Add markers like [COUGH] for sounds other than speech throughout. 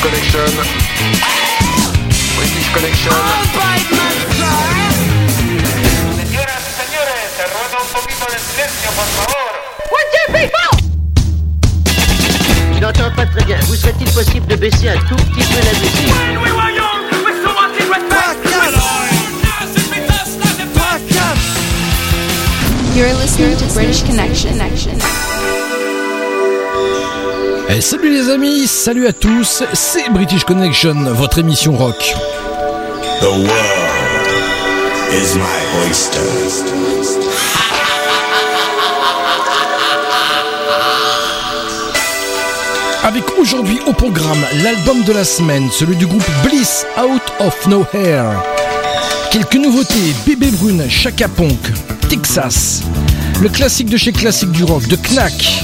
British Connection. British Connection. Señoras y señores, te ruego un poquito de silencio, por favor. Je n'entends pas très bien. Vous serait-il possible de baisser un tout petit peu la musique You're listening to British Connection. Eh, salut les amis, salut à tous, c'est British Connection, votre émission rock. The world is my oyster. Avec aujourd'hui au programme l'album de la semaine, celui du groupe Bliss Out of Nowhere. Quelques nouveautés, Bébé Brune, Chaka Ponk, Texas. Le classique de chez classique du rock, de Knack.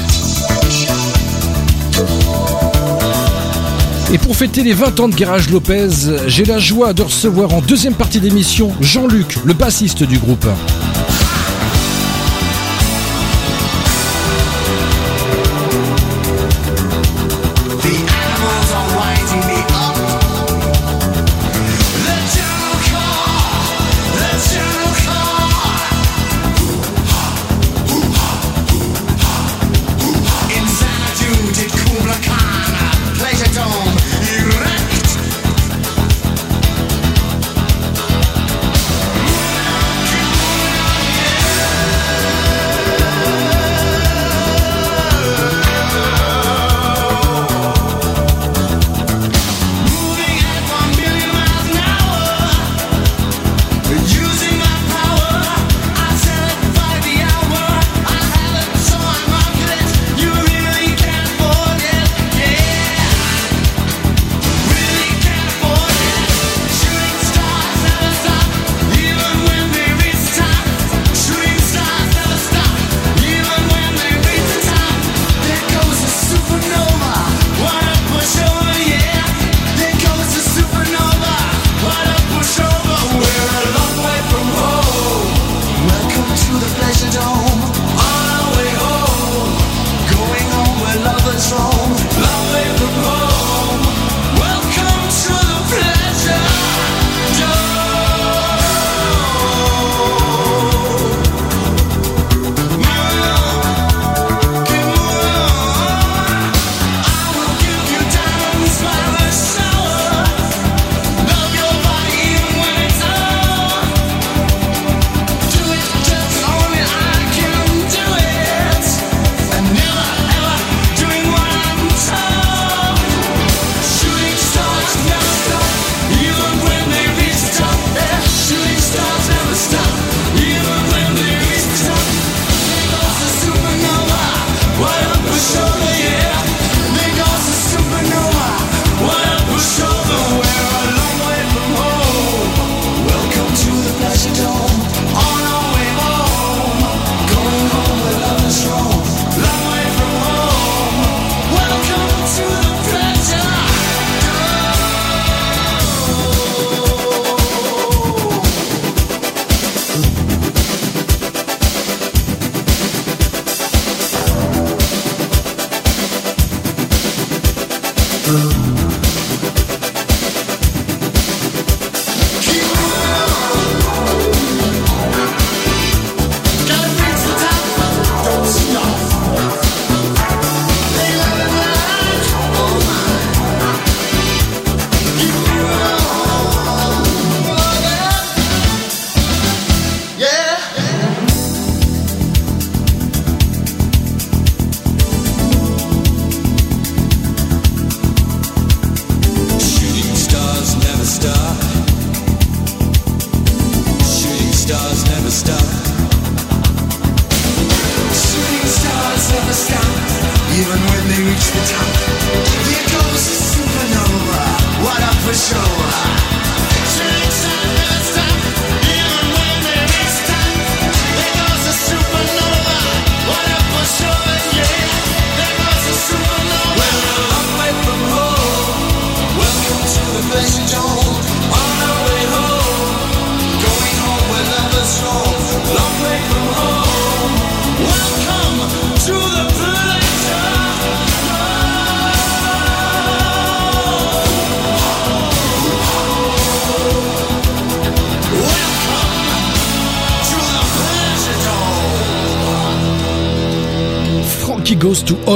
Et pour fêter les 20 ans de Garage Lopez, j'ai la joie de recevoir en deuxième partie d'émission Jean-Luc, le bassiste du groupe.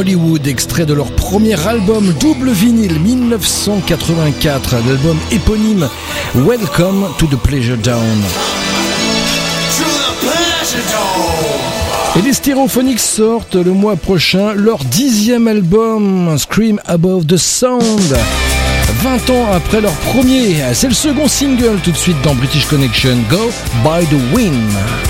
Hollywood, extrait de leur premier album double vinyle 1984, l'album éponyme Welcome to the Pleasure Down. Et les Stereophonics sortent le mois prochain leur dixième album, Scream Above the Sound. 20 ans après leur premier, c'est le second single tout de suite dans British Connection, Go by the Wind.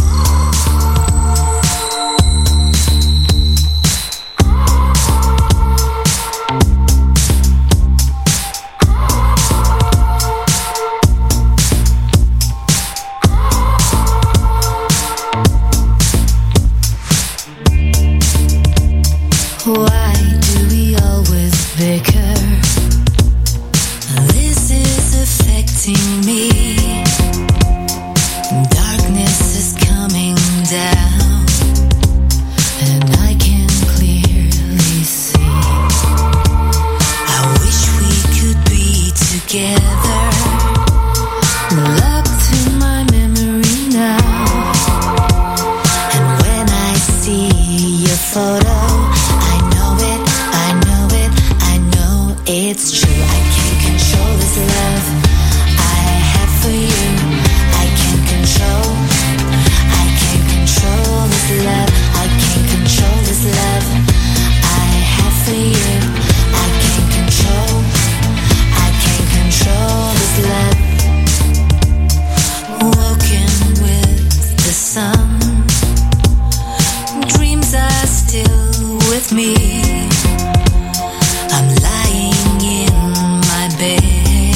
bed,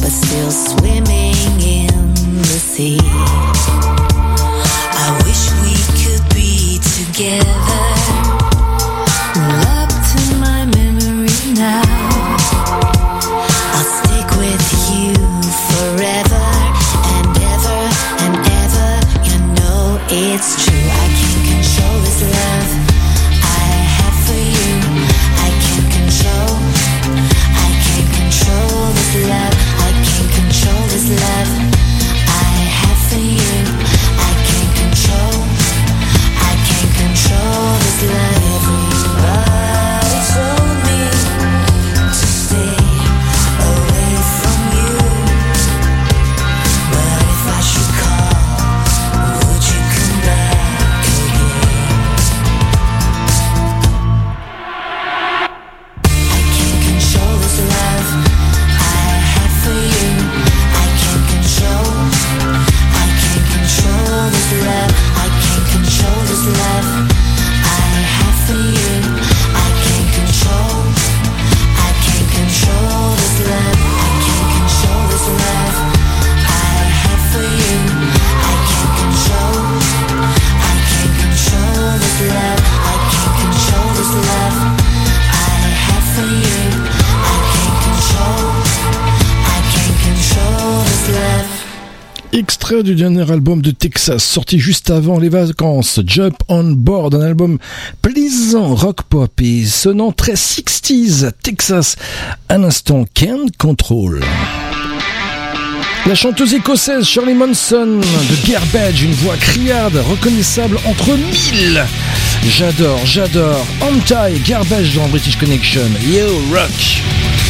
but still swimming in the sea. dernier album de Texas, sorti juste avant les vacances, Jump on Board, un album plaisant, rock pop et sonnant très 60s, Texas, un instant, Can Control. La chanteuse écossaise Shirley Manson de Garbage, une voix criarde, reconnaissable entre mille. J'adore, j'adore. Anti Garbage dans British Connection. Yo, rock.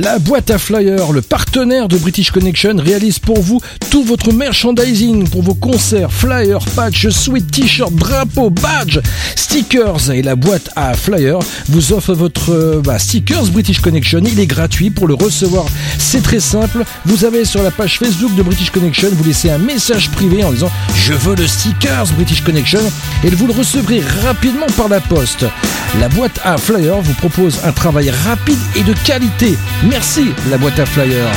La boîte à flyers, le partenaire de British Connection, réalise pour vous tout votre merchandising pour vos concerts, flyers, patchs, sweats, t-shirts, drapeaux, badges, stickers. Et la boîte à flyers vous offre votre euh, bah, stickers British Connection. Il est gratuit pour le recevoir. C'est très simple. Vous avez sur la page Facebook de British Connection, vous laissez un message privé en disant je veux le stickers British Connection et vous le recevrez rapidement par la poste. La boîte à flyers vous propose un travail rapide et de qualité. Merci la boîte à flyers.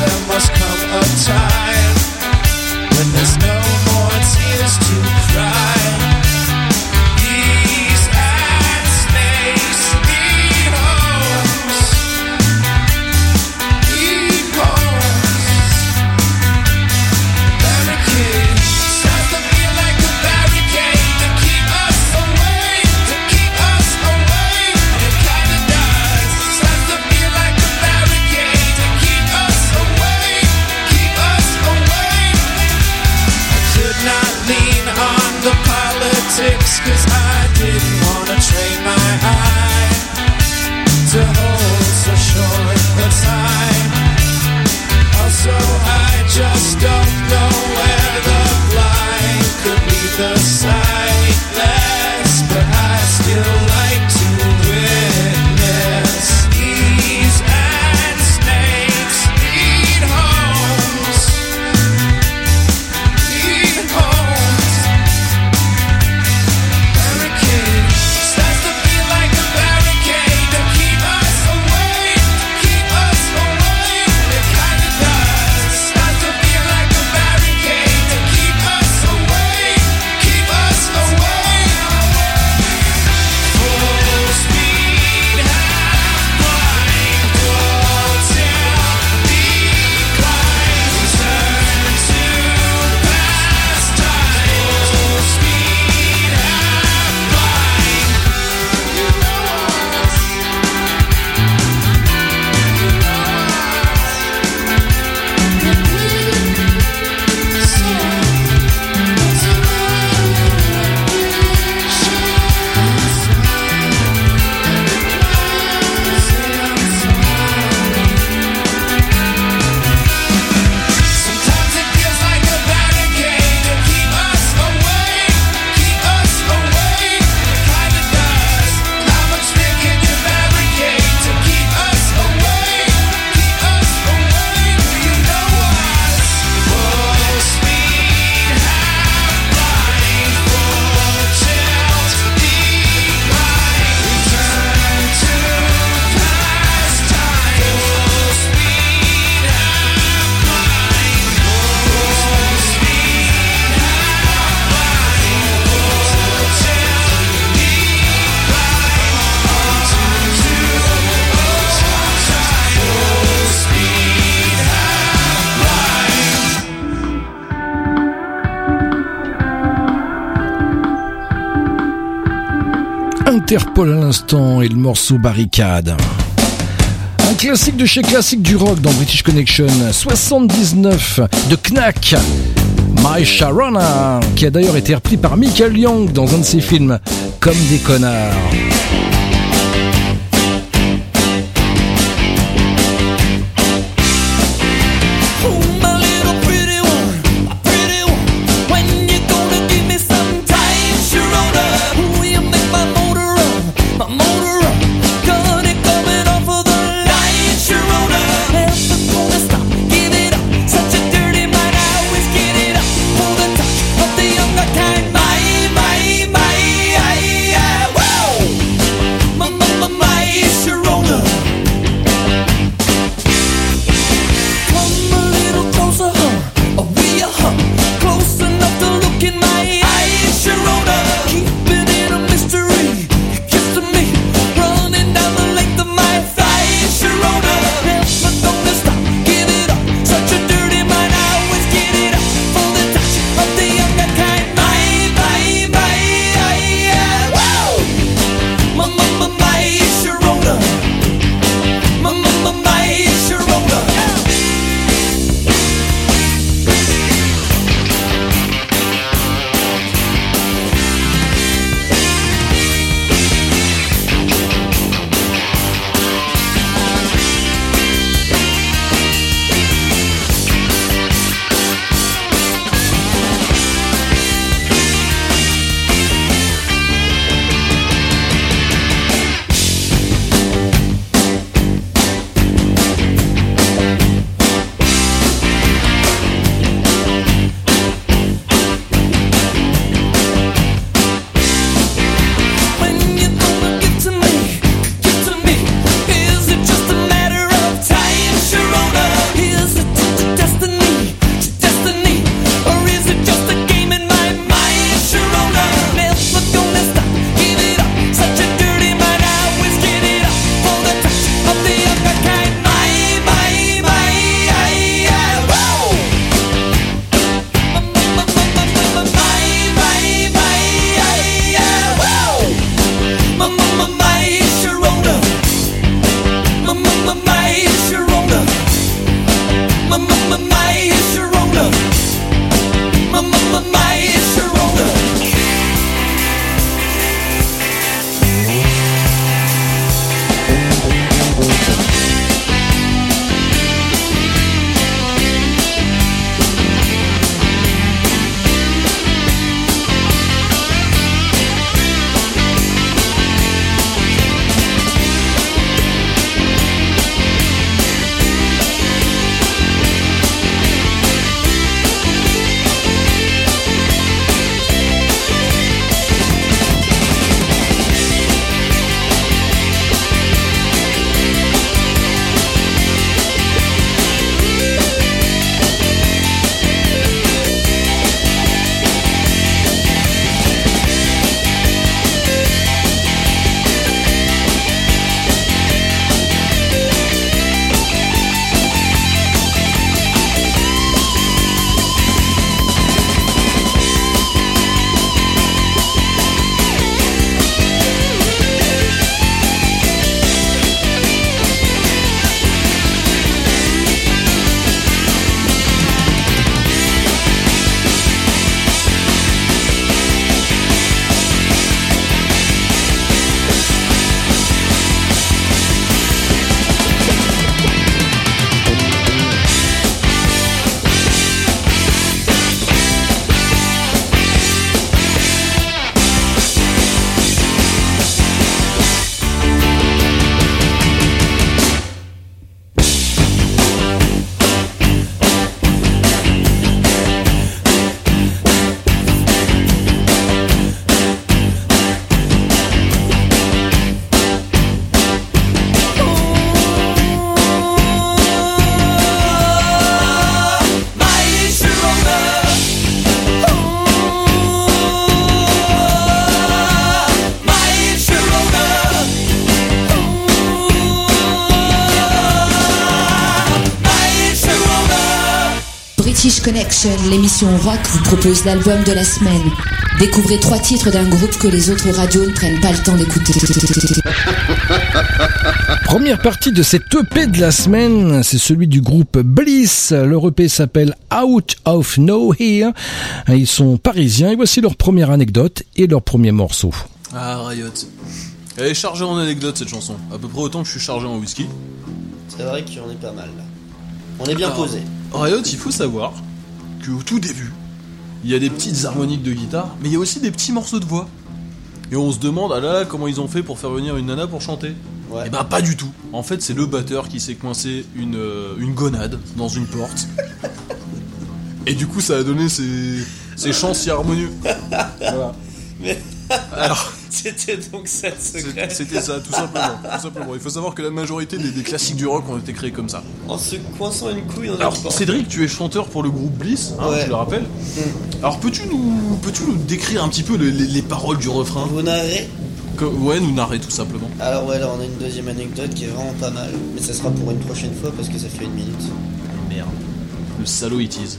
there must come a time when there's no Interpol à l'instant et le morceau Barricade. Un classique de chez classique du rock dans British Connection 79 de Knack. My Sharona, qui a d'ailleurs été repris par Michael Young dans un de ses films, Comme des connards. Connection, l'émission rock vous propose l'album de la semaine. Découvrez trois titres d'un groupe que les autres radios ne prennent pas le temps d'écouter. [LAUGHS] Première partie de cette EP de la semaine, c'est celui du groupe Bliss. Leur EP s'appelle Out of Nowhere. Ils sont parisiens et voici leur première anecdote et leur premier morceau. Ah, Riot. Elle est chargée en anecdotes cette chanson. À peu près autant que je suis chargé en whisky. C'est vrai qu'il y en est pas mal là. On est bien posé. Riot, il faut savoir qu'au tout début, il y a des petites harmoniques de guitare, mais il y a aussi des petits morceaux de voix. Et on se demande, ah là là, comment ils ont fait pour faire venir une nana pour chanter Et bah pas du tout. En fait, c'est le batteur qui s'est coincé une, euh, une gonade dans une porte. Et du coup, ça a donné ces, ces chants si harmonieux. [LAUGHS] Voilà. Mais Alors, c'était donc ça le secret. c'était ça, tout simplement, tout simplement. Il faut savoir que la majorité des, des classiques du rock ont été créés comme ça. En se coinçant une couille dans Alors. Cédric, tu es chanteur pour le groupe Bliss, hein, Ouais. je le rappelle. Alors, peux-tu nous, peux-tu nous décrire un petit peu les, les- les paroles du refrain? Vous narrez? Que- Ouais, nous narrer tout simplement. Alors ouais, là on a une deuxième anecdote qui est vraiment pas mal. Mais ça sera pour une prochaine fois parce que ça fait une minute. Merde. Le salaud it is.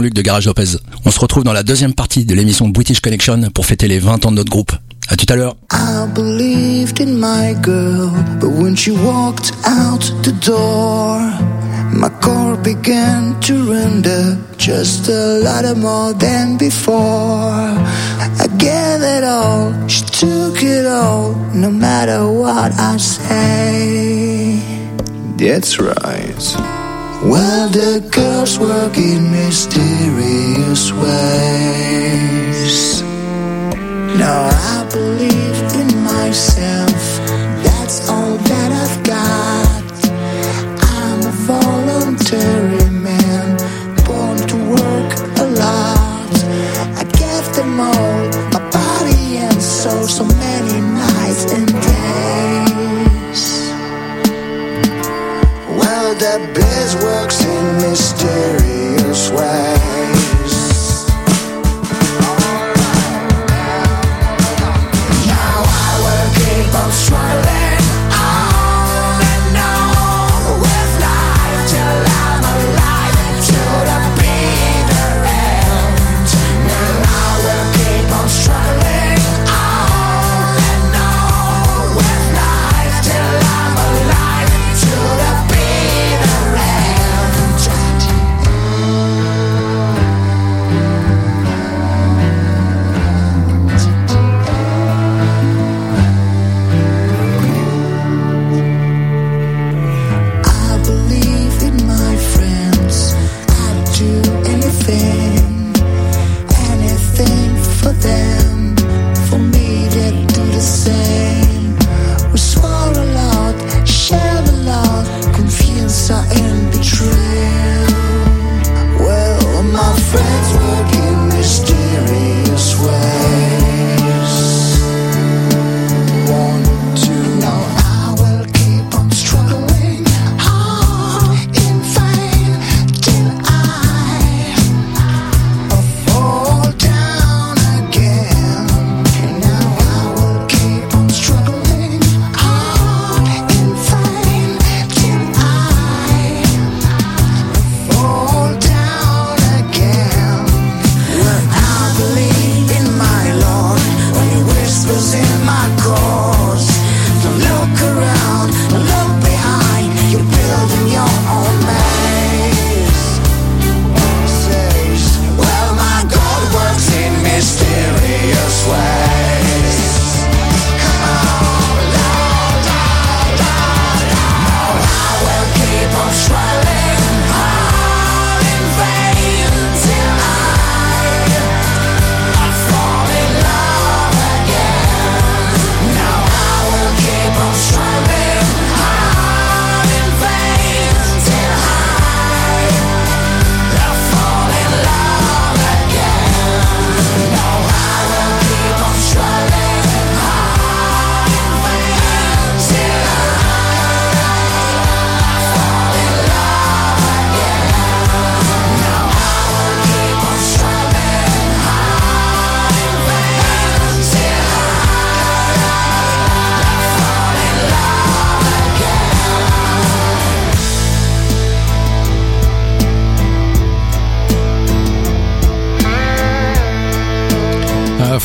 Jean-Luc de Garage Lopez. On se retrouve dans la deuxième partie de l'émission British Connection pour fêter les 20 ans de notre groupe. À tout à l'heure. I believed in my girl, but when she walked out the door, my core began to render just a lot more than before. I gave it all, she took it all, no matter what I say. That's right. Well, the girls work in mysterious ways. Now I believe in myself. That's all that I've got. I'm a voluntary man, born to work a lot. I gave them all works in mysterious ways.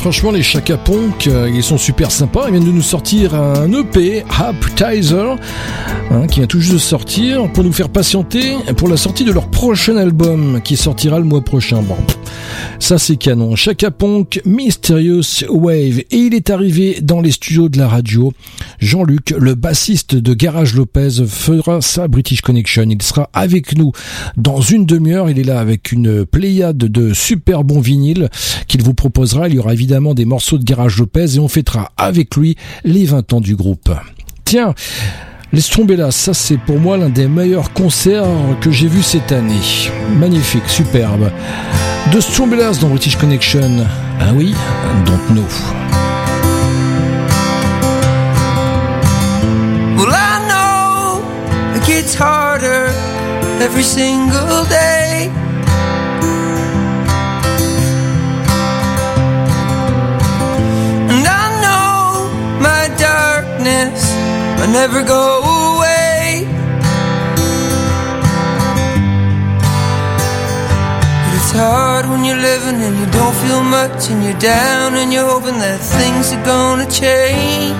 Franchement, les Chaka Ponk, euh, ils sont super sympas. Ils viennent de nous sortir un EP, Appetizer, hein, qui vient tout juste de sortir, pour nous faire patienter pour la sortie de leur prochain album, qui sortira le mois prochain. Bon, ça c'est canon. Chaka Ponk, Mysterious Wave. Et il est arrivé dans les studios de la radio. Jean-Luc, le bassiste de Garage Lopez, fera sa British Connection. Il sera avec nous dans une demi-heure. Il est là avec une pléiade de super bons vinyles qu'il vous proposera. Il y aura évidemment des morceaux de Garage Lopez et on fêtera avec lui les 20 ans du groupe. Tiens, laisse tomber là, ça c'est pour moi l'un des meilleurs concerts que j'ai vu cette année. Magnifique, superbe. De Strombelas dans British Connection. Ah oui, don't know. Well, I know it gets harder every single day. but never go away. But it's hard when you're living and you don't feel much and you're down and you're hoping that things are gonna change.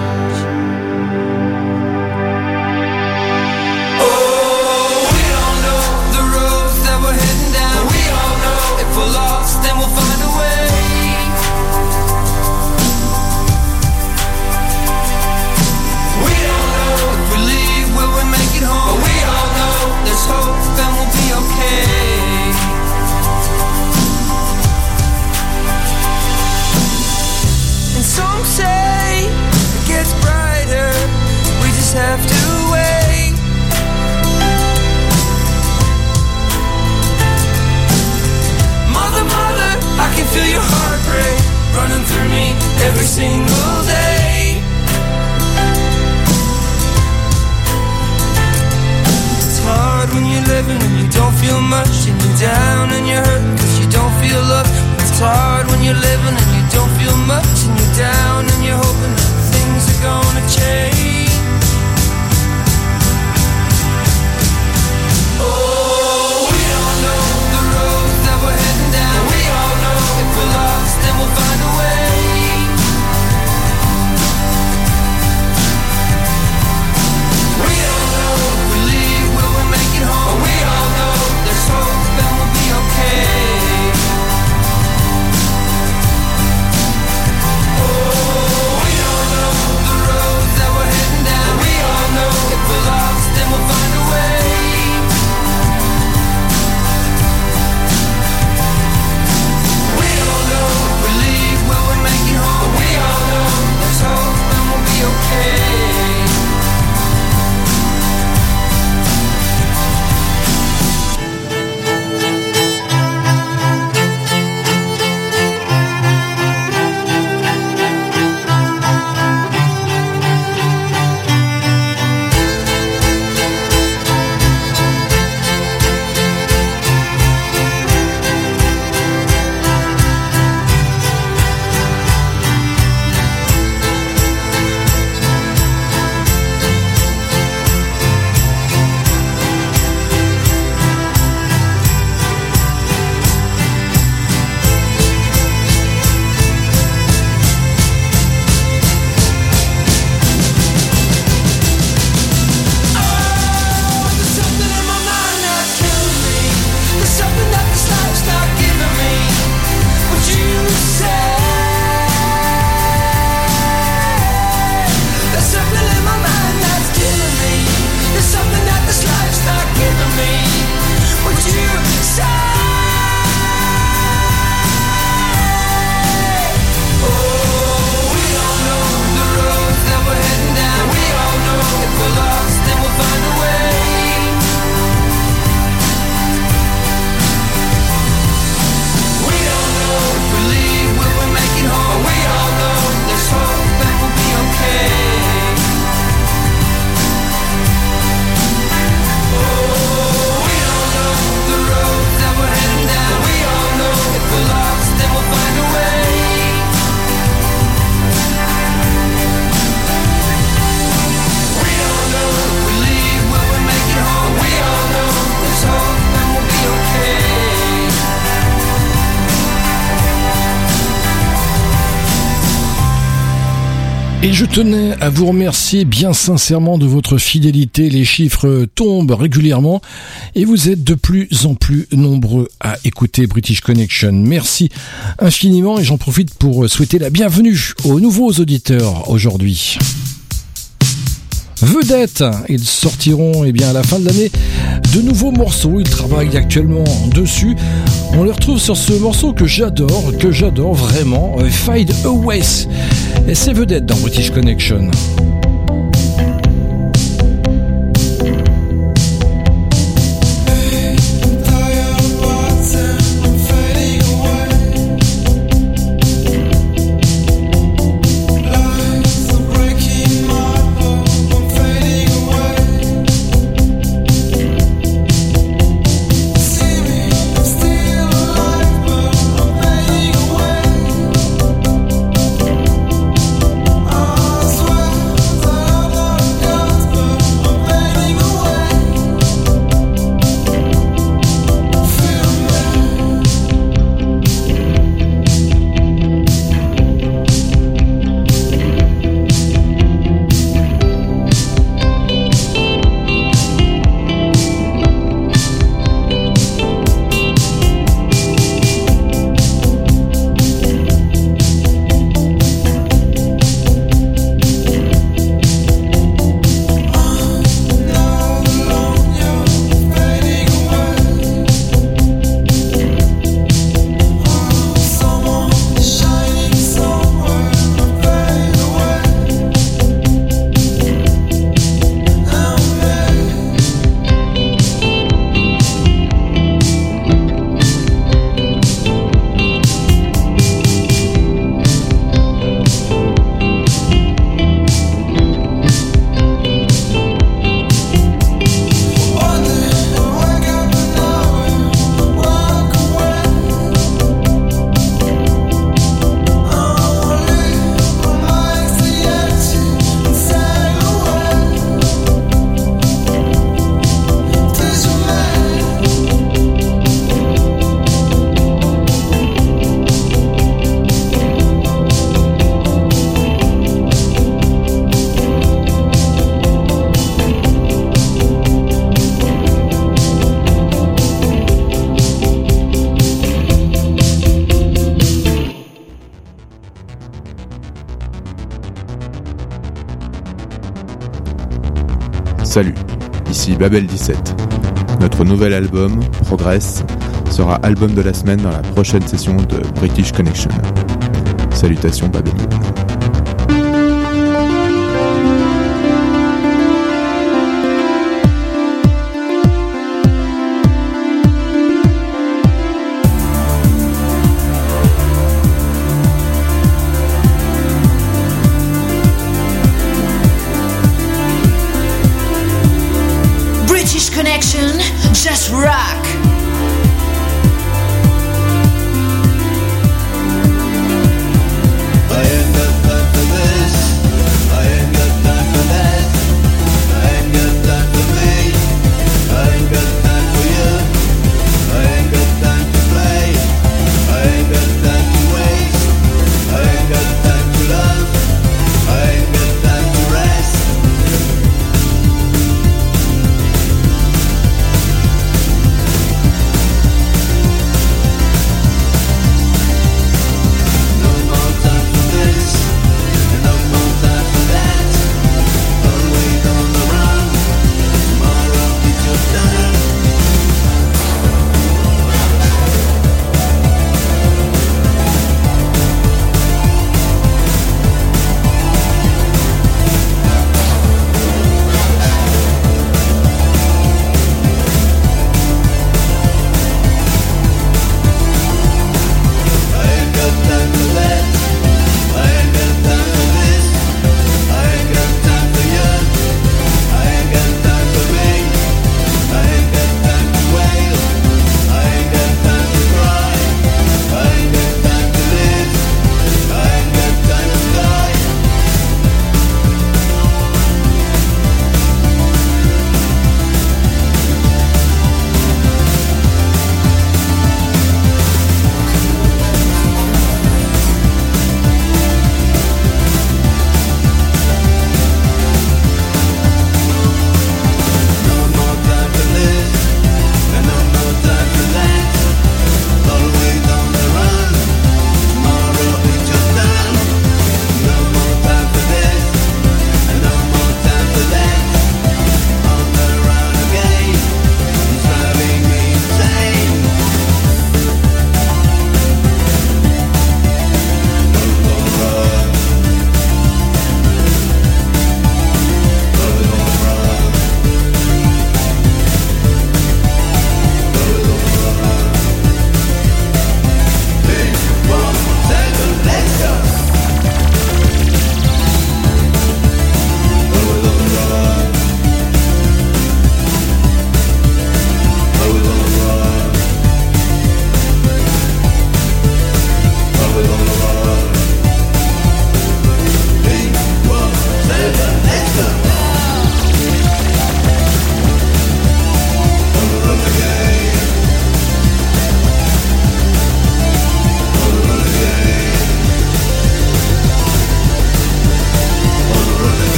every single day. It's hard when you're living and you don't feel much, and you're down and you're hurting cause you don't feel loved. It's hard when you're living and you don't feel much, and you're down and you're hoping that things are gonna change. tenais à vous remercier bien sincèrement de votre fidélité. Les chiffres tombent régulièrement et vous êtes de plus en plus nombreux à écouter British Connection. Merci infiniment et j'en profite pour souhaiter la bienvenue aux nouveaux auditeurs aujourd'hui vedettes. Ils sortiront eh bien, à la fin de l'année de nouveaux morceaux. Ils travaillent actuellement dessus. On les retrouve sur ce morceau que j'adore, que j'adore vraiment, euh, Fade Away. Et c'est vedette dans British Connection. Salut, ici Babel 17. Notre nouvel album, Progress, sera album de la semaine dans la prochaine session de British Connection. Salutations Babel.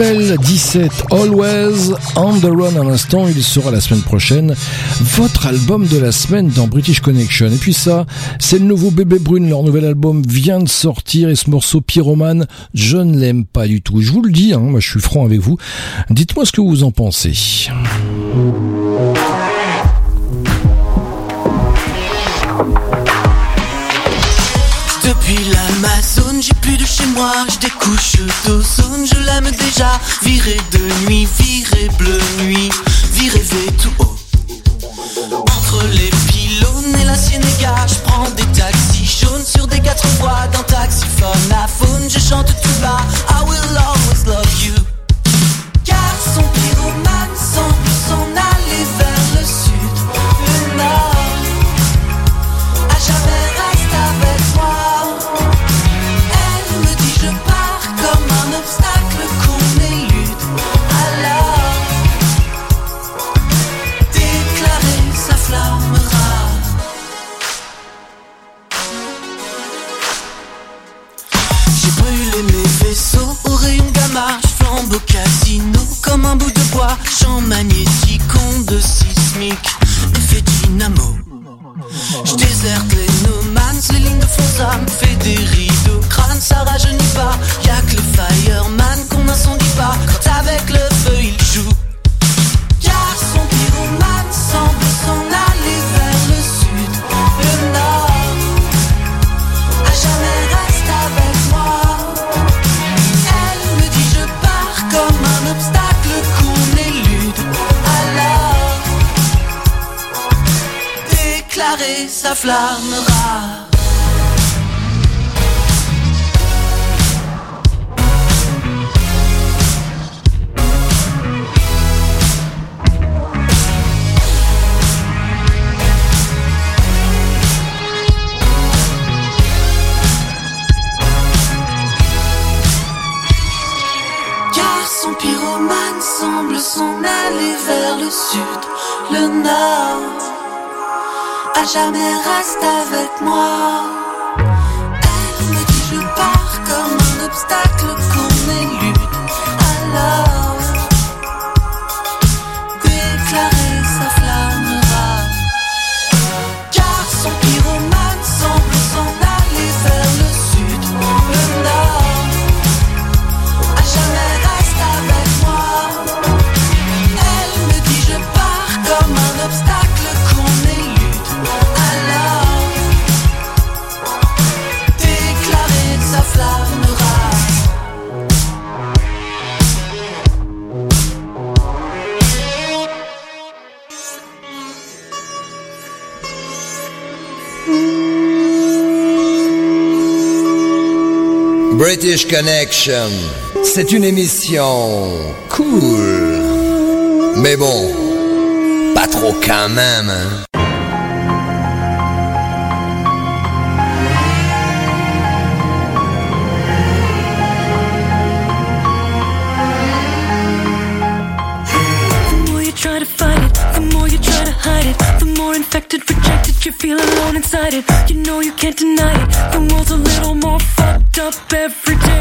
Babel 17 Always on the Run à l'instant, il sera la semaine prochaine. Votre album de la semaine dans British Connection. Et puis ça, c'est le nouveau Bébé Brune, leur nouvel album vient de sortir et ce morceau Pyromane, je ne l'aime pas du tout. Je vous le dis, hein, moi je suis franc avec vous. Dites-moi ce que vous en pensez. Moi, je découche d'ozone, je l'aime déjà. Viré de nuit, viré bleu nuit, viré V tout haut. Entre les pylônes et la Ciénéga, je prends des taxis jaunes sur des quatre voies d'un taxiphone à faune, je chante tout bas. I will always love you. champ magnétique, onde sismique, effet dynamo. Je déserte les no les lignes de fond, ça me fait des rideaux, crâne, ça rajeunit pas. Y'a que le fireman qu'on incendie pas. Quand avec le Sa flamme rade, car son pyromane semble s'en aller vers le sud, le nord à jamais reste avec moi. Elle me dit je pars comme un obstacle. British Connection. C'est une émission cool. Mais bon, pas trop quand même. Hein? infected, rejected, you feel alone inside it. You know you can't deny it. The world's a little more. fun up every day.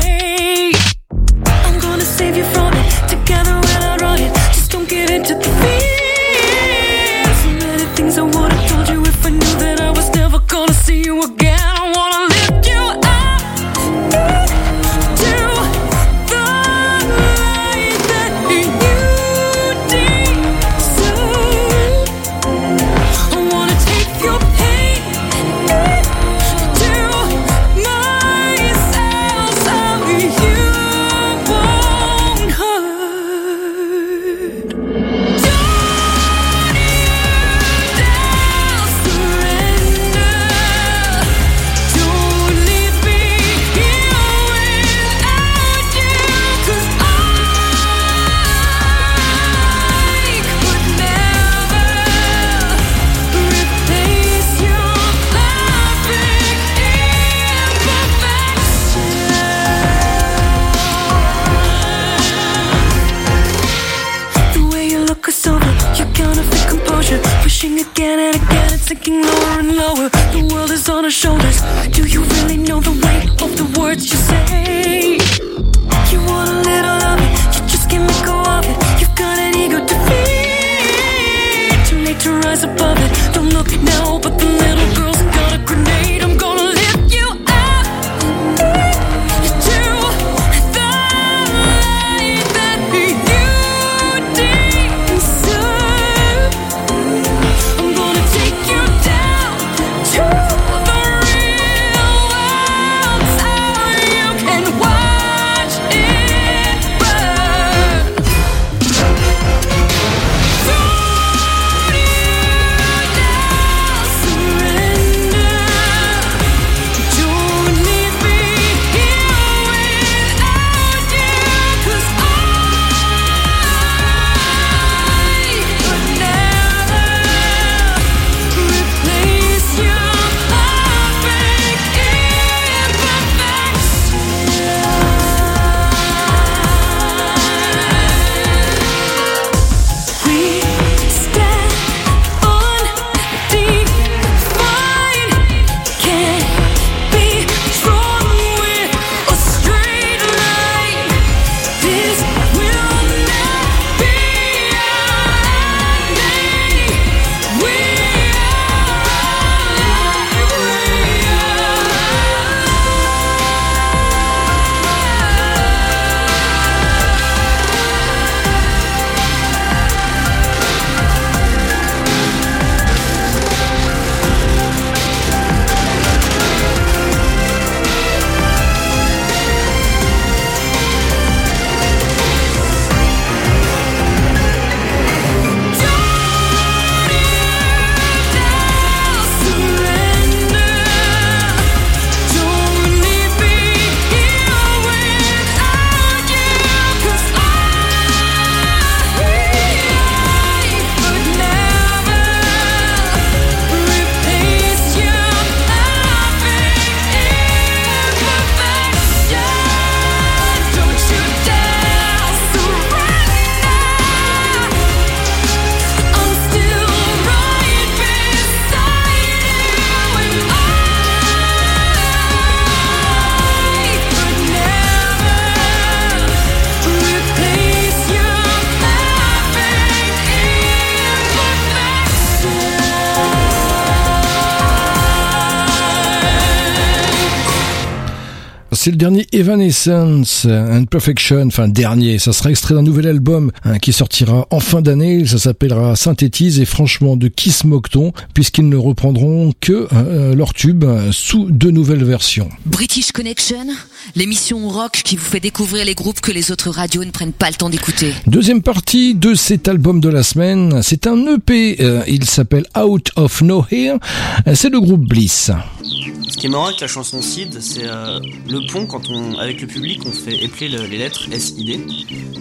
C'est le dernier Evanescence and Perfection, enfin dernier, ça sera extrait d'un nouvel album hein, qui sortira en fin d'année, ça s'appellera Synthétise et franchement de qui se moque-t-on puisqu'ils ne reprendront que euh, leur tube euh, sous de nouvelles versions. British Connection, l'émission rock qui vous fait découvrir les groupes que les autres radios ne prennent pas le temps d'écouter. Deuxième partie de cet album de la semaine, c'est un EP, euh, il s'appelle Out of Nowhere, Euh, c'est le groupe Bliss. Ce qui est marrant avec la chanson Sid, c'est euh, le pont quand on, avec le public, on fait épeler le- les lettres S-I-D.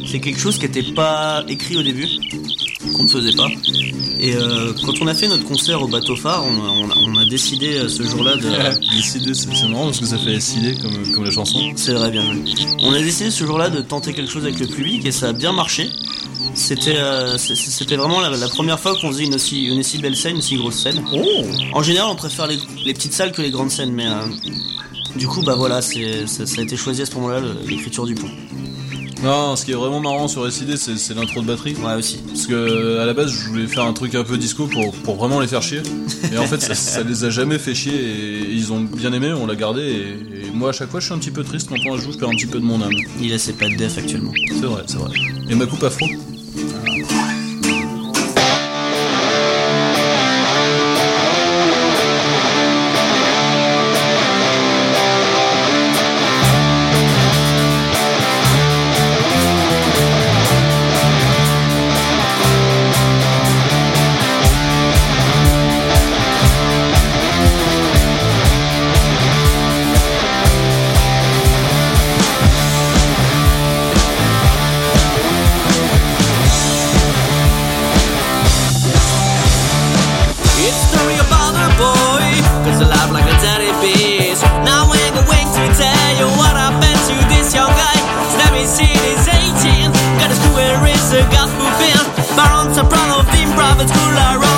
C'est quelque chose qui n'était pas écrit au début, qu'on ne faisait pas. Et euh, quand on a fait notre concert au bateau phare, on a, on a- on a décidé euh, ce jour-là de. [LAUGHS] Décidé, c'est marrant parce que ça fait SID comme, comme la chanson. C'est vrai, bien joué. On a décidé ce jour-là de tenter quelque chose avec le public et ça a bien marché. C'était euh, c'était vraiment la, la première fois qu'on faisait une aussi, une aussi belle scène, une si grosse scène. En général, on préfère les, les petites salles que les grandes scènes, mais euh, du coup, bah voilà, c'est ça, ça a été choisi à ce moment-là, l'écriture du pont. Non, ce qui est vraiment marrant sur SID, c'est c'est l'intro de batterie. Ouais, aussi. Parce que à la base, je voulais faire un truc un peu disco pour, pour vraiment les faire chier. [LAUGHS] Et en fait, ça, ça les a jamais fait chier et ils ont bien aimé, on l'a gardé. Et, et moi, à chaque fois, je suis un petit peu triste quand on la joue, je perds un petit peu de mon âme. Il a ses pas de def actuellement. C'est vrai, c'est vrai. Et ma coupe afro? Out Baron own soprano theme, private school I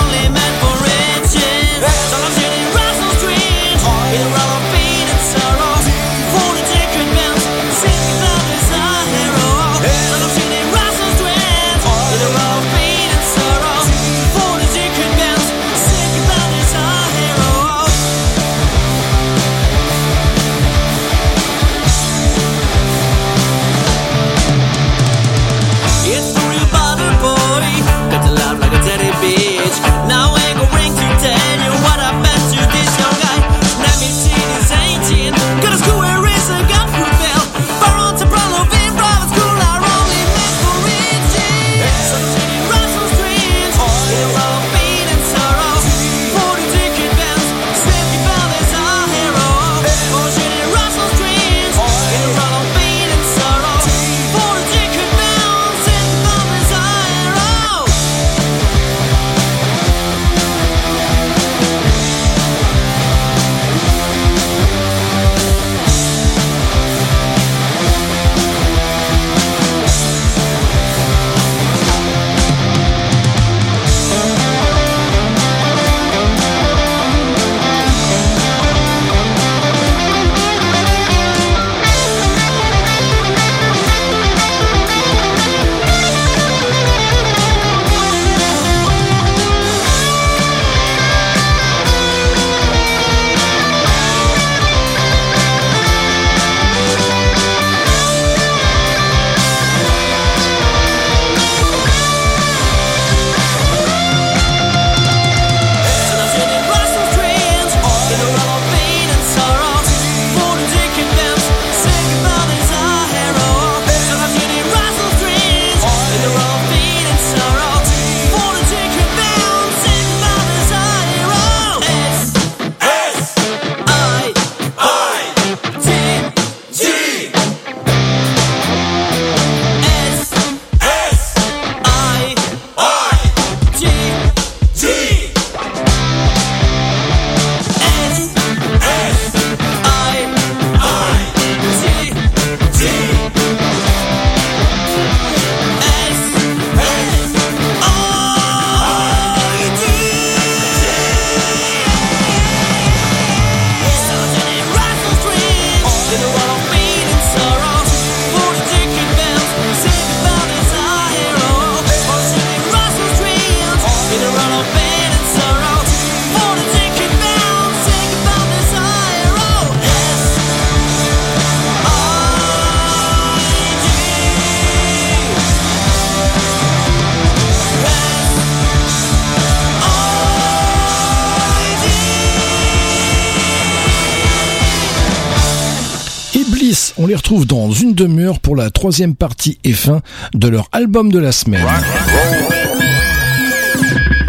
retrouve dans une demi-heure pour la troisième partie et fin de leur album de la semaine.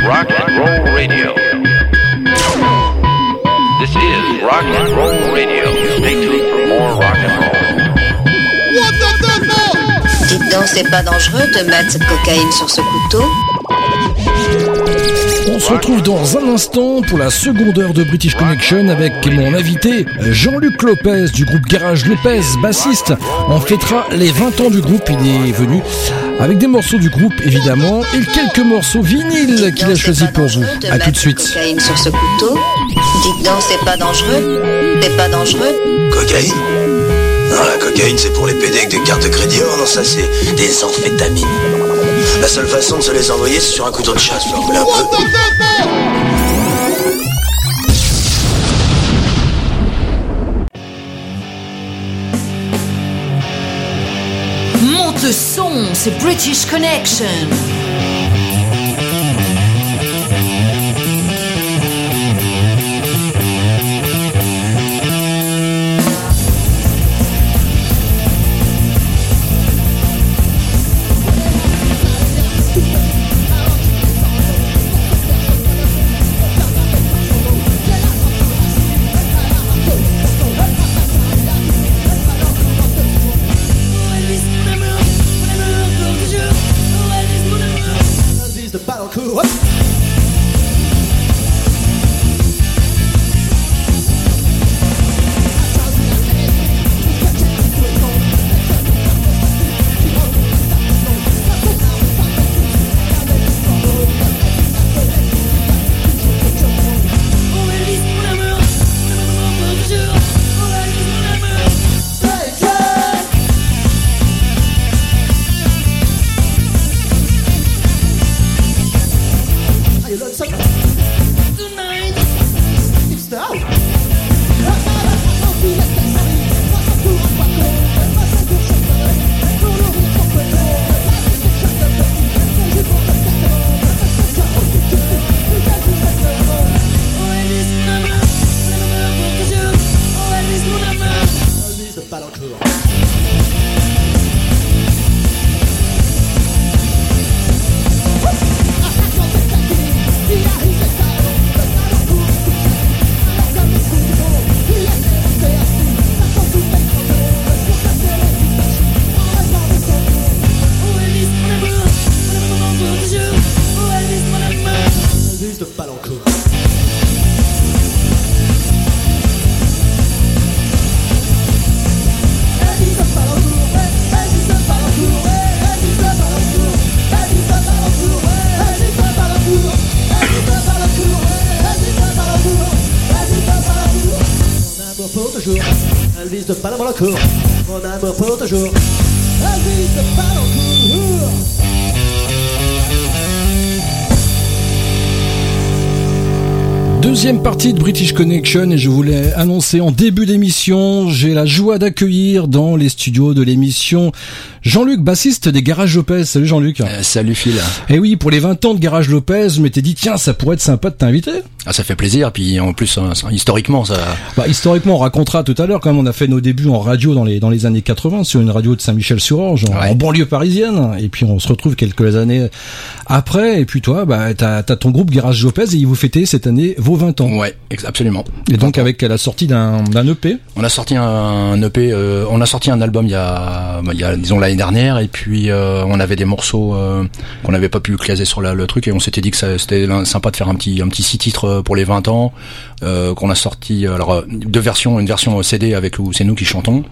Rock and Roll Radio. This is Rock and Roll Radio. Stay tuned for more rock and roll. Dites donc, c'est pas dangereux de mettre cette cocaïne sur ce couteau On se retrouve dans un instant pour la seconde heure de British Connection avec mon invité Jean-Luc Lopez du groupe Garage Lopez, bassiste. On fêtera les 20 ans du groupe, il est venu avec des morceaux du groupe évidemment et quelques morceaux vinyles qu'il a choisi pour vous. A tout de suite. cocaïne sur ce couteau Dites donc, c'est pas dangereux C'est pas dangereux Cocaïne? Non, la cocaïne, c'est pour les PD avec des cartes de crédit. Oh non, ça, c'est des amphétamines. La seule façon de se les envoyer, c'est sur un couteau de chasse. Un peu Monte le son, c'est British Connection. Et je voulais annoncer en début d'émission, j'ai la joie d'accueillir dans les studios de l'émission Jean-Luc, bassiste des Garages Lopez. Salut Jean-Luc. salut Phil. Et oui, pour les 20 ans de Garage Lopez, je m'étais dit tiens, ça pourrait être sympa de t'inviter. Ah, ça fait plaisir, puis en plus, hein, ça- historiquement, ça... Bah, historiquement, on racontera tout à l'heure, quand même, on a fait nos débuts en radio dans les, dans les années 80 sur une radio de Saint-Michel-sur-Orge, en, en banlieue parisienne. Et puis, on se retrouve quelques années après. Et puis, toi, bah, t'as, as ton groupe Garage Lopez et ils vous fêtez cette année vos 20 ans. Ouais, absolument. Et donc, avec la sortie d'un, EP. On a sorti un EP, euh, on a sorti un album il y a, bah, il y a disons dernière, et puis euh, on avait des morceaux euh, qu'on n'avait pas pu caser sur la- le truc, et on s'était dit que ça- c'était sympa de faire un petit, un petit six titres euh, pour les 20 ans, euh, qu'on a sorti, alors euh, deux versions, une version CD avec où c'est nous qui chantons,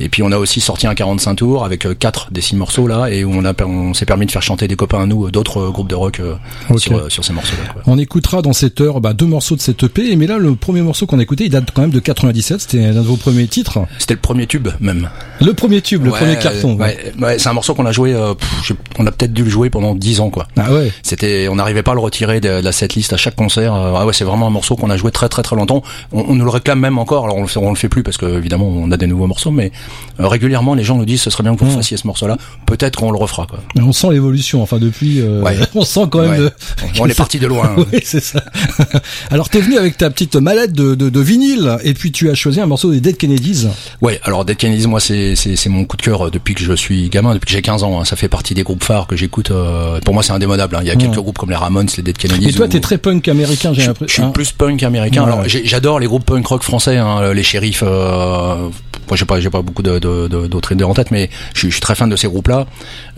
et puis on a aussi sorti un 45 tours avec euh, quatre des six morceaux là, et où on a, on s'est permis de faire chanter des copains à nous, euh, d'autres euh, groupes de rock euh, sur, euh, sur ces morceaux-là. On écoutera dans cette heure bah, deux morceaux de cette EP. Mais là, le premier morceau qu'on a écouté, il date quand même de 97. C'était un de vos premiers titres. C'était le premier tube même. Le premier tube, le Ouais, premier carton. Ouais, ouais, c'est un morceau qu'on a joué. euh, pff, on a peut-être dû le jouer pendant 10 ans, quoi. Ah ouais. C'était, on n'arrivait pas à le retirer de, de la setlist à chaque concert. Euh, ah ouais, c'est vraiment un morceau qu'on a joué très très très longtemps. On, on nous le réclame même encore. Alors on le, on le fait plus parce que évidemment on a des nouveaux morceaux, mais euh, régulièrement les gens nous disent ce serait bien que vous fassiez ce morceau-là. Peut-être qu'on le refera, quoi. Mais on sent l'évolution. Enfin, depuis, euh, Ouais. [LAUGHS] on sent quand même. Ouais. de- On est parti de loin. [LAUGHS] oui, c'est ça. [LAUGHS] Alors t'es venu avec ta petite mallette de, de, de vinyle et puis tu as choisi un morceau des Dead Kennedys. Ouais, alors Dead Kennedys, moi, c'est c'est mon coup de cœur euh, depuis que je suis gamin, depuis que j'ai 15 ans. hein. Ça fait partie des groupes phares que j'écoute. euh, pour moi, c'est indémodable. hein. Il y a quelques Ouais. groupes comme les Ramones, les Dead Kennedys. Et toi ou- t'es très punk américain, j'ai je, je l'impression. suis hein. plus punk américain. Alors j'adore les groupes punk rock français, hein, les shérifs. Euh, moi j'ai pas j'ai pas beaucoup de de- de- d'autres idées en tête, mais je, suis- je suis très fan de ces groupes-là.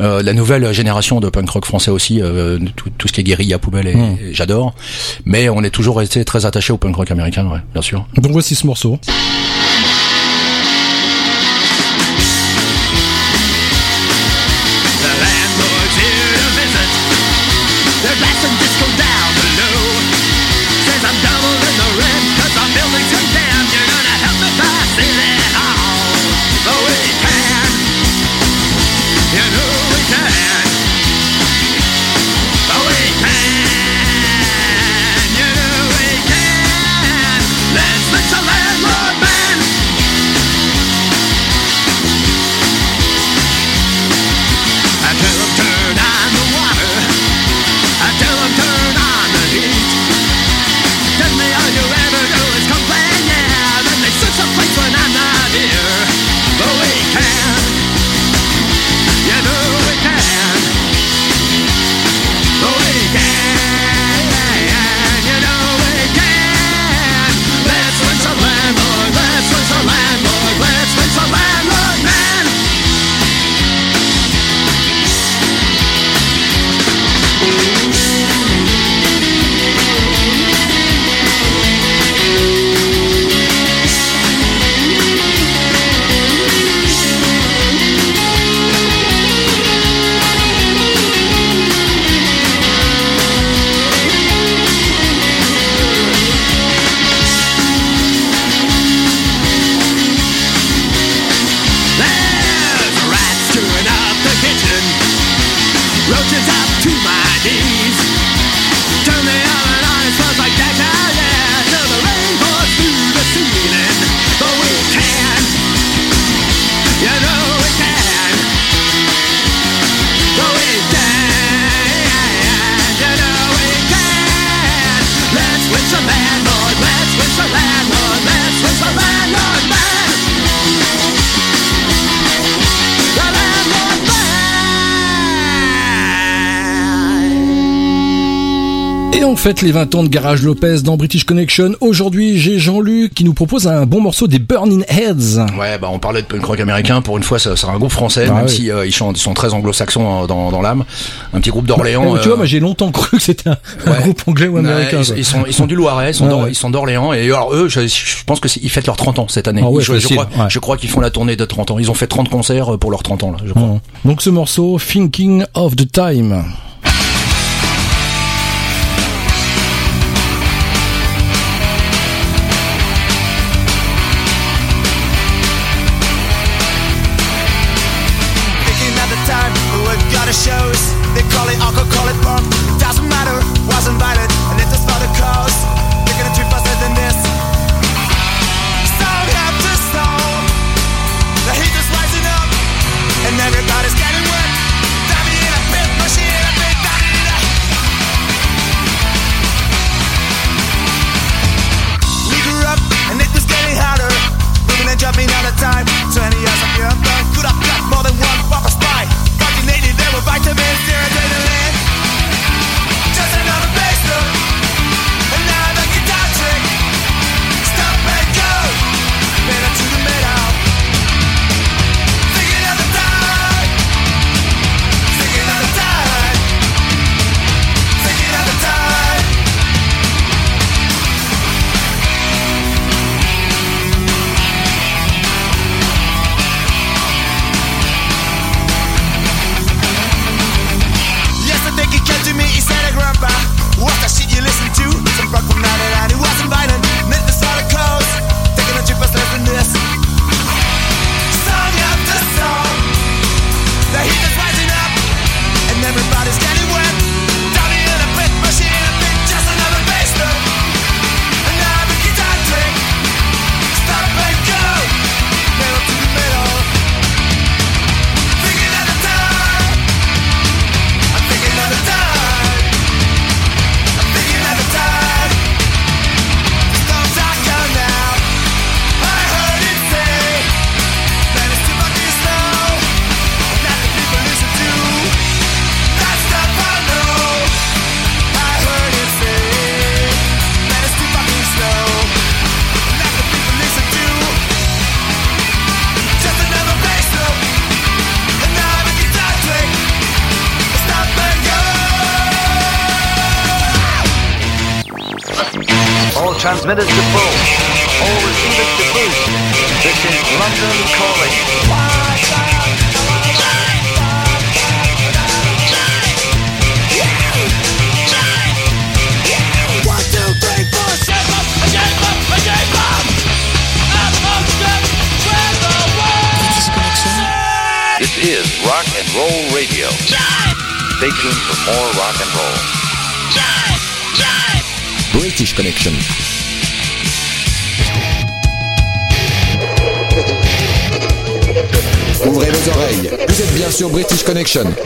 Euh, la nouvelle génération de punk rock français aussi, euh, tout, tout ce qui est guérilla poubelle, et, Mm. et j'adore. Mais on est toujours resté très attaché au punk rock américain, ouais, bien sûr. Donc voici ce morceau. Fête les 20 ans de Garage Lopez dans British Connection. Aujourd'hui, j'ai Jean-Luc qui nous propose un bon morceau des Burning Heads. Ouais, bah on parlait de punk rock américain. Pour une fois, ça- c'est un groupe français, Ah même si euh, ils, chantent, ils sont très anglo-saxons dans, dans l'âme. Un petit groupe d'Orléans. Eh, tu vois, euh, moi j'ai longtemps cru que c'était un, groupe anglais ou Ouais, américain. ils, sont, ils sont du Loiret, ils sont ouais. ils sont d'Orléans. Et alors eux, je, je pense que ils fêtent leurs 30 ans cette année. Ah je, je crois, crois qu'ils font la tournée de 30 ans. Ils ont fait 30 concerts euh, pour leurs 30 ans là, je crois. Mmh. Donc ce morceau, Thinking of the Time. British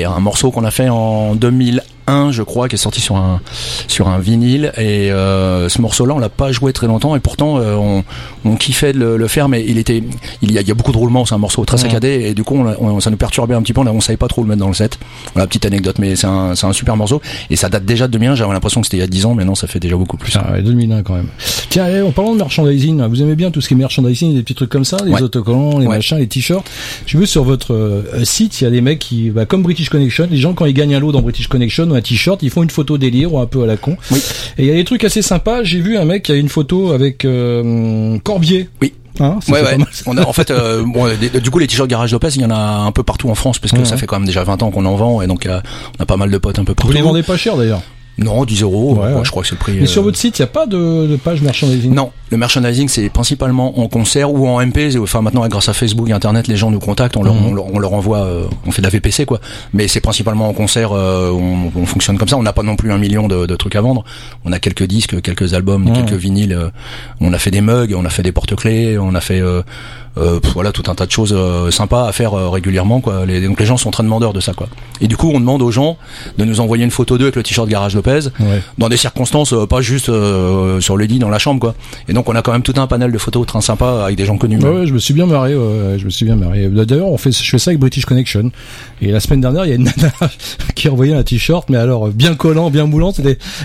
plaire, un morceau qu'on a fait en 2001, je crois, qui est sorti sur un sur un vinyle. Et euh, ce morceau-là, on l'a pas joué très longtemps, et pourtant euh, on, on kiffait de le, le faire, mais il était, il y a, il y a beaucoup de roulements, c'est un morceau très saccadé, et du coup, on, l'a- on- ça nous perturbait un petit peu. On, on savait pas trop le mettre dans le set. Voilà, petite anecdote, mais c'est un, c'est un super morceau, et ça date déjà de 2001. J'avais l'impression que c'était il y a 10 ans, mais non, ça fait déjà beaucoup plus. Ah ouais, 2001 quand même. Tiens, eh, en parlant de merchandising, vous aimez bien tout ce qui est merchandising, des petits trucs comme ça, les Ouais. autocollants, les machins, les t-shirts. J'ai vu sur votre euh, site, il y a des mecs qui, bah, comme British Connection, les gens quand ils gagnent un lot dans British Connection ou un t-shirt, ils font une photo délire ou un peu à la con. Et il y a des trucs assez sympas. J'ai vu un mec qui a une photo avec euh, Corbier. Oui. Hein, Ouais, ouais. On a, en fait, euh, bon, du coup, les t-shirts Garage Lopez, il y en a un peu partout en France, parce que Ouais, ça fait quand même déjà 20 ans qu'on en vend, et donc euh, on a pas mal de potes un peu partout. Vous les vendez pas cher d'ailleurs. Non, 10 euros. Ouais, ouais, ouais. Je crois que c'est le prix. Mais sur euh, votre site, il n'y a pas de, de page merchandising? Non, le merchandising c'est principalement en concert ou en MP. Enfin maintenant grâce à Facebook et Internet, les gens nous contactent, on leur, Mhm. on leur, on leur envoie, euh, on fait de la VPC quoi. Mais c'est principalement en concert, euh, on, on fonctionne comme ça. On n'a pas non plus un million de, de trucs à vendre. On a quelques disques, quelques albums, quelques vinyles. euh, on a fait des mugs, on a fait des porte-clés, on a fait euh, voilà tout un tas de choses euh, sympas à faire euh, régulièrement quoi. Les, donc les gens sont très demandeurs de ça quoi. Et du coup on demande aux gens de nous envoyer une photo d'eux avec le t-shirt Garage Lopez Ouais. dans des circonstances euh, pas juste euh, sur le lit dans la chambre quoi. Et donc on a quand même tout un panel de photos très sympa avec des gens connus. Ouais, ouais, je me suis bien marré. je me suis bien marré. D'ailleurs, on fait, je fais ça avec British Connection. Et la semaine dernière, il y a une [LAUGHS] nana qui a envoyé un t-shirt, mais alors bien collant, bien moulant.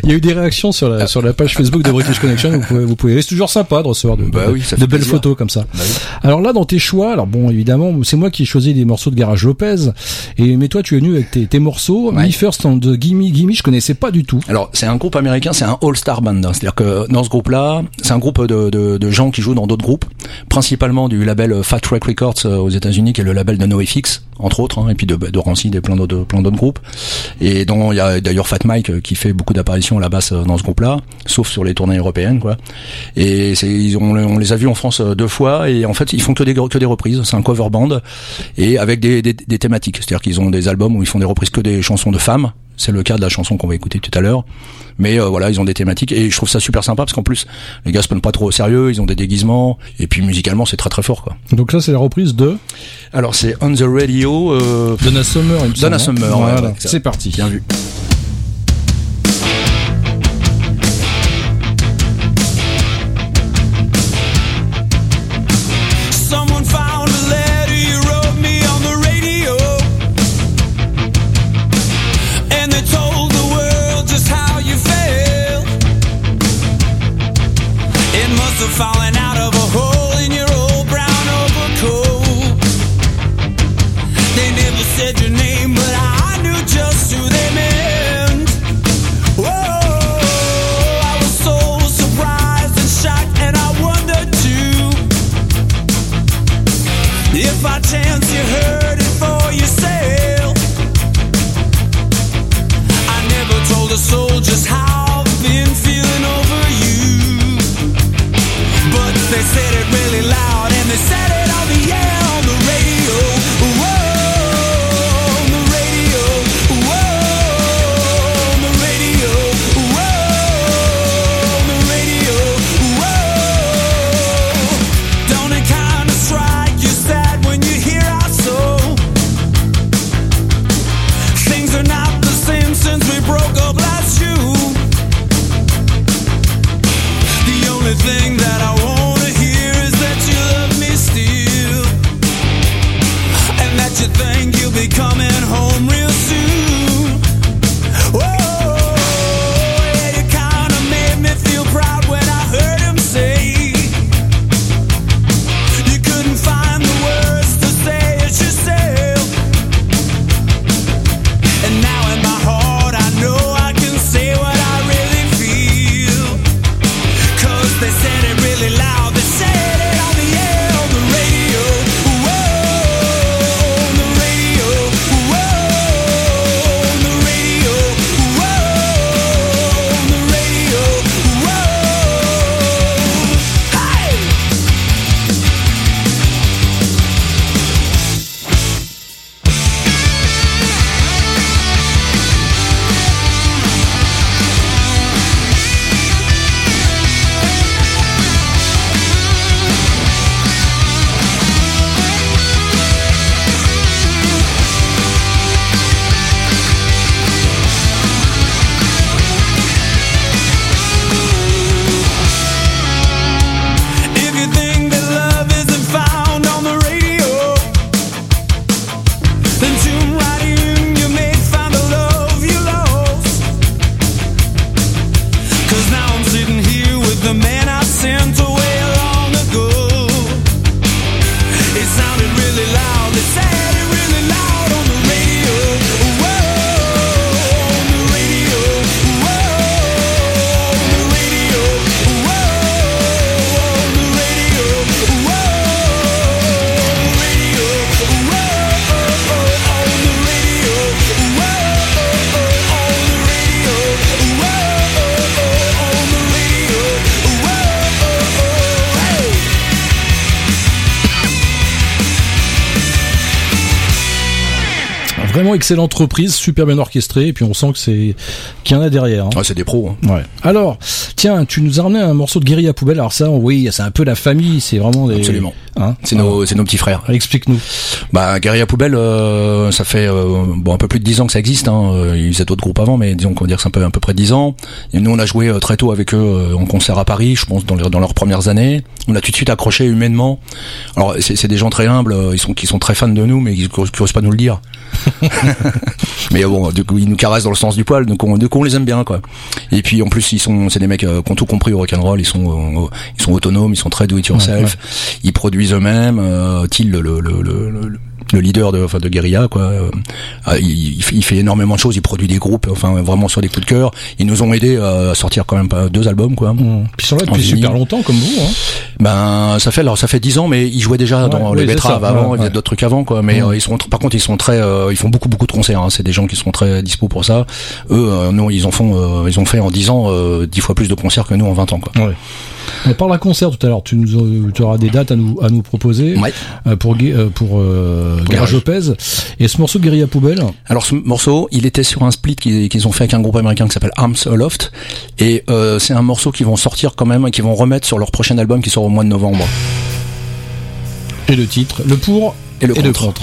Il y a eu des réactions sur la sur la page Facebook de British Connection. Vous pouvez, vous pouvez. C'est toujours sympa de recevoir de, Bah de- oui, ça de fait belles photos comme ça. Bah oui. Alors là, dans tes choix, alors bon, évidemment, c'est moi qui ai choisi des morceaux de Garage Lopez. Et mais toi, tu es venu avec tes, tes morceaux. Me First and Gimme Gimme, je connaissais pas du tout. Alors c'est un groupe américain, c'est un all-star band. hein. C'est-à-dire que dans ce groupe-là, c'est un groupe de, de, de gens qui jouent dans d'autres groupes, principalement du label euh, Fat Wreck Records euh, aux États-Unis, qui est le label de NoFX, entre autres, hein, et puis de, de Rancid et plein d'autres plein d'autres groupes. Et dont il y a d'ailleurs Fat Mike euh, qui fait beaucoup d'apparitions à la basse dans ce groupe-là, sauf sur les tournées européennes, quoi. Et c'est ils ont, on les a vus en France deux fois, et en fait ils font que des que des reprises. C'est un cover band et avec des, des, des thématiques. C'est-à-dire qu'ils ont des albums où ils font des reprises que des chansons de femmes. C'est le cas de la chanson qu'on va écouter tout à l'heure. Mais euh, voilà, ils ont des thématiques et je trouve ça super sympa parce qu'en plus les gars se prennent pas trop au sérieux, ils ont des déguisements et puis musicalement c'est très très fort quoi. Donc là, c'est la reprise de Alors c'est On the Radio euh, Donna Summer. il me Donna semble, hein. Summer. ouais, Voilà, ouais, c'est parti. Bien vu. Excellente reprise, super bien orchestrée, et puis on sent que c'est qu'il y en a derrière. hein. Ouais, c'est des pros. hein. Ouais. Alors, tiens, tu nous as ramené un morceau de guérilla poubelle. Alors ça, oui, c'est un peu la famille, c'est vraiment des. Absolument. Hein C'est nos, c'est nos petits frères. Explique-nous. Bah, Guerilla Poubelle, euh, ça fait euh, bon un peu plus de 10 ans que ça existe. Hein. Euh, Ils faisaient d'autres groupes avant, mais disons qu'on va dire que c'est un peu à peu près 10 ans. Et nous, on a joué très tôt avec eux en concert à Paris, je pense dans, les- dans leurs premières années. On a tout de suite accroché humainement. Alors, c'est c'est des gens très humbles, ils sont qui sont très fans de nous, mais ils n'osent pas nous le dire. [LAUGHS] mais bon, du coup, ils nous caressent dans le sens du poil, donc on, du coup, on les aime bien, quoi. Et puis en plus, ils sont, c'est des mecs euh, qui ont tout compris au rock'n'roll. Ils sont, euh, ils sont autonomes, ils sont très do it yourself. Ouais, Ils produisent eux-mêmes. Euh, Till, le, le, le, le- le- le leader de, enfin, de Guerilla, quoi. Euh, ah, il, il fait- énormément de choses, il produit des groupes, enfin vraiment sur des coups de cœur. Ils nous ont aidé à sortir quand même pas deux albums, quoi. Puis ils sont là depuis super longtemps, comme vous. Hein. Ben ça fait alors ça fait dix ans, mais ils jouaient déjà Ouais, dans oui, les betteraves avant, ouais, il y a ouais. d'autres trucs avant, quoi. Mais Ouais. euh, ils sont par contre ils sont très, euh, ils font beaucoup beaucoup de concerts. hein. C'est des gens qui sont très dispo pour ça. Eux, euh, non, ils en font, euh, ils ont fait en dix ans euh, dix fois plus de concerts que nous en 20 ans, quoi. On parle à concert tout à l'heure. Tu nous euh, tu auras des dates à nous à nous proposer euh, pour euh, pour euh, Garage Lopez et ce morceau de Guerilla Poubelle. Alors ce morceau, il était sur un split qu'ils ont fait avec un groupe américain qui s'appelle Arms Aloft, et euh, c'est un morceau qu'ils vont sortir quand même, et qu'ils vont remettre sur leur prochain album qui sort au mois de novembre. Et le titre, le pour et le et le contre.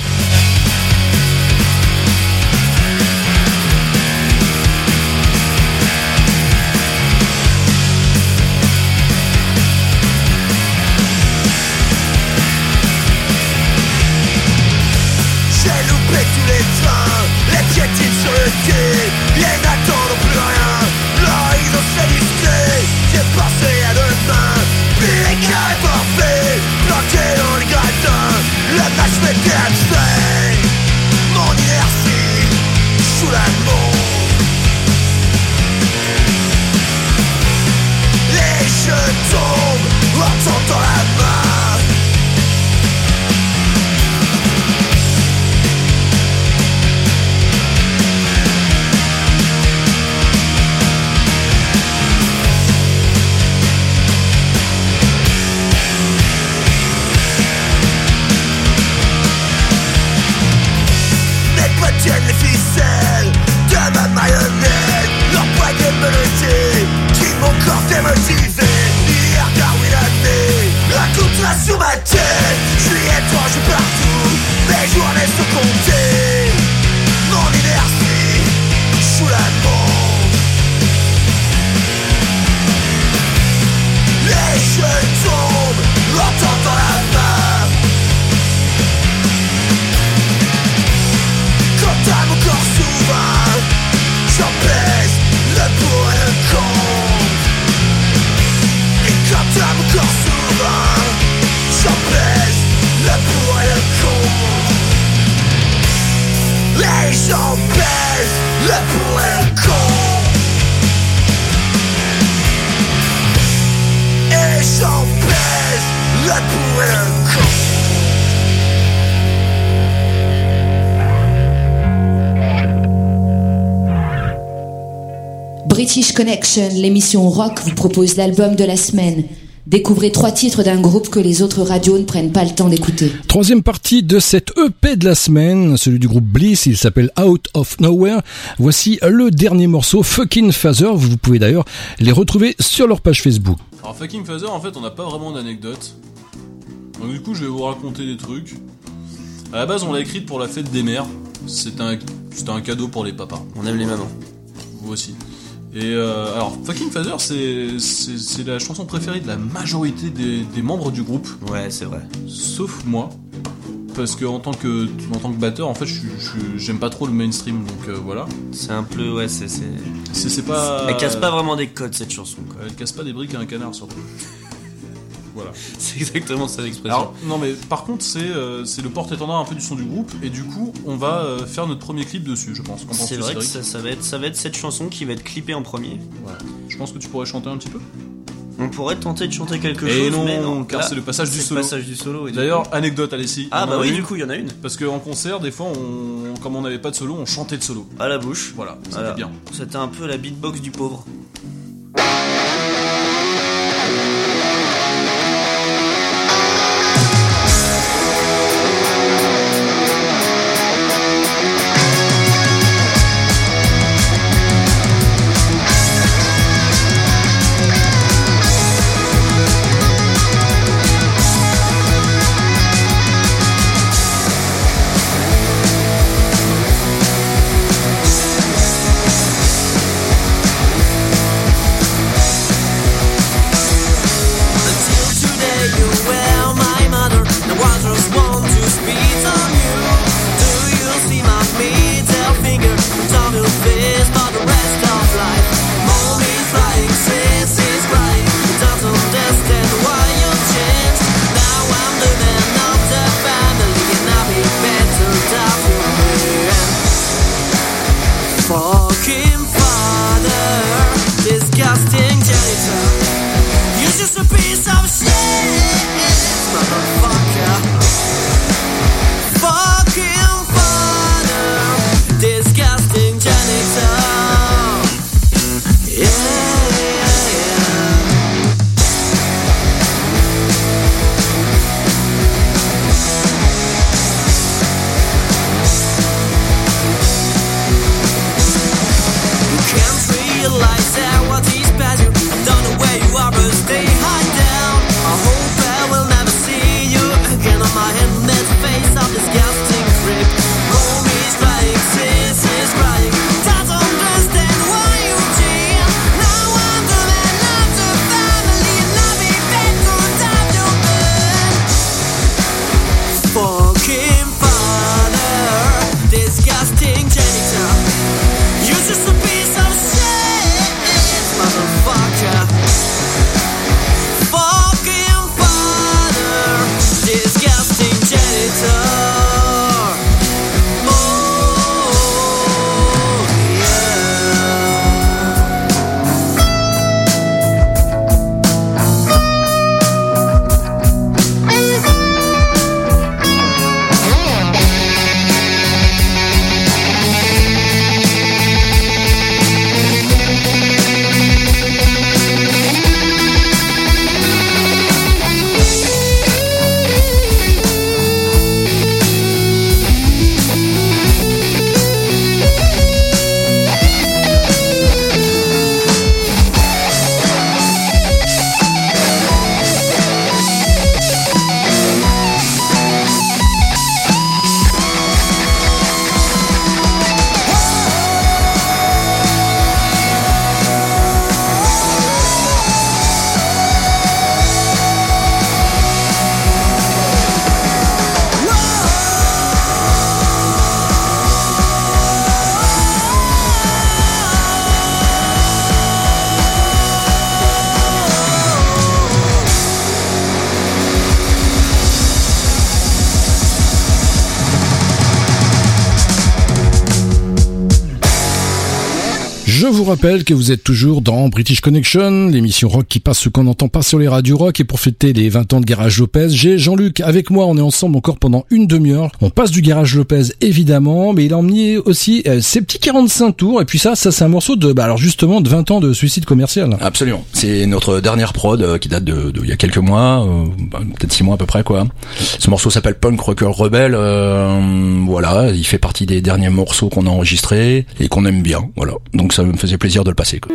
Sur ma tête. Je suis étrange partout, mes journées sont comptées Et j'en pèse le pour et j'en pèse le pour British Connection, l'émission rock, vous propose l'album de la semaine. Découvrez trois titres d'un groupe que les autres radios ne prennent pas le temps d'écouter. Troisième partie de cette EP de la semaine, celui du groupe Bliss, il s'appelle Out of Nowhere. Voici le dernier morceau, Fucking Father. Vous pouvez d'ailleurs les retrouver sur leur page Facebook. Alors fucking Father, en fait, on n'a pas vraiment d'anecdote. Donc du coup, je vais vous raconter des trucs. À la base, on l'a écrite pour la fête des mères. C'était un, c'était un cadeau pour les papas. On aime les mamans. Vous aussi. Et euh, alors, Fucking Father, c'est, la chanson préférée de la majorité des, des membres du groupe. Ouais, c'est vrai. Sauf moi. Parce que en tant que, en tant que batteur, en fait, je, suis- je- j'aime pas trop le mainstream, donc euh, voilà. C'est un peu, ouais, C'est, c'est pas. Elle casse pas vraiment des codes cette chanson, quoi. Elle casse pas des briques à un canard, surtout. Voilà. [LAUGHS] C'est exactement ça l'expression. Alors, non, mais par contre, c'est, euh, c'est le porte-étendard un peu du son du groupe, et du coup, on va euh, faire notre premier clip dessus, je pense. Qu'en C'est vrai que Cédric ça, ça va être, ça va être cette chanson qui va être clippée en premier. Voilà. Je pense que tu pourrais chanter un petit peu. On pourrait tenter de chanter quelque Et chose, non, mais non, car là, c'est le passage du c'est solo. Le passage du solo. et du D'ailleurs, anecdote, Alessi. Ah on bah en a oui, du coup, il y en a une. Parce qu'en concert, des fois, on, comme on n'avait pas de solo, on chantait le solo. À la bouche. Voilà, c'était Voilà. bien. C'était un peu la beatbox du pauvre. Je rappelle que vous êtes toujours dans British Connection, l'émission rock qui passe ce qu'on n'entend pas sur les radios rock. Et pour fêter les 20 ans de Garage Lopez, j'ai Jean-Luc avec moi. On est ensemble encore pendant une demi-heure. On passe du Garage Lopez, évidemment, mais il a emmené aussi euh, ses petits 45 tours. Et puis ça, ça c'est un morceau de, bah, alors justement, de 20 ans de suicide commercial. Absolument. C'est notre dernière prod euh, qui date de, il y a quelques mois, euh, bah, peut-être 6 mois à peu près, quoi. Ce morceau s'appelle Punk Rocker Rebel. voilà, il fait partie des derniers morceaux qu'on a enregistrés et qu'on aime bien. Voilà. Donc ça me faisait plaisir de le passer. Quoi.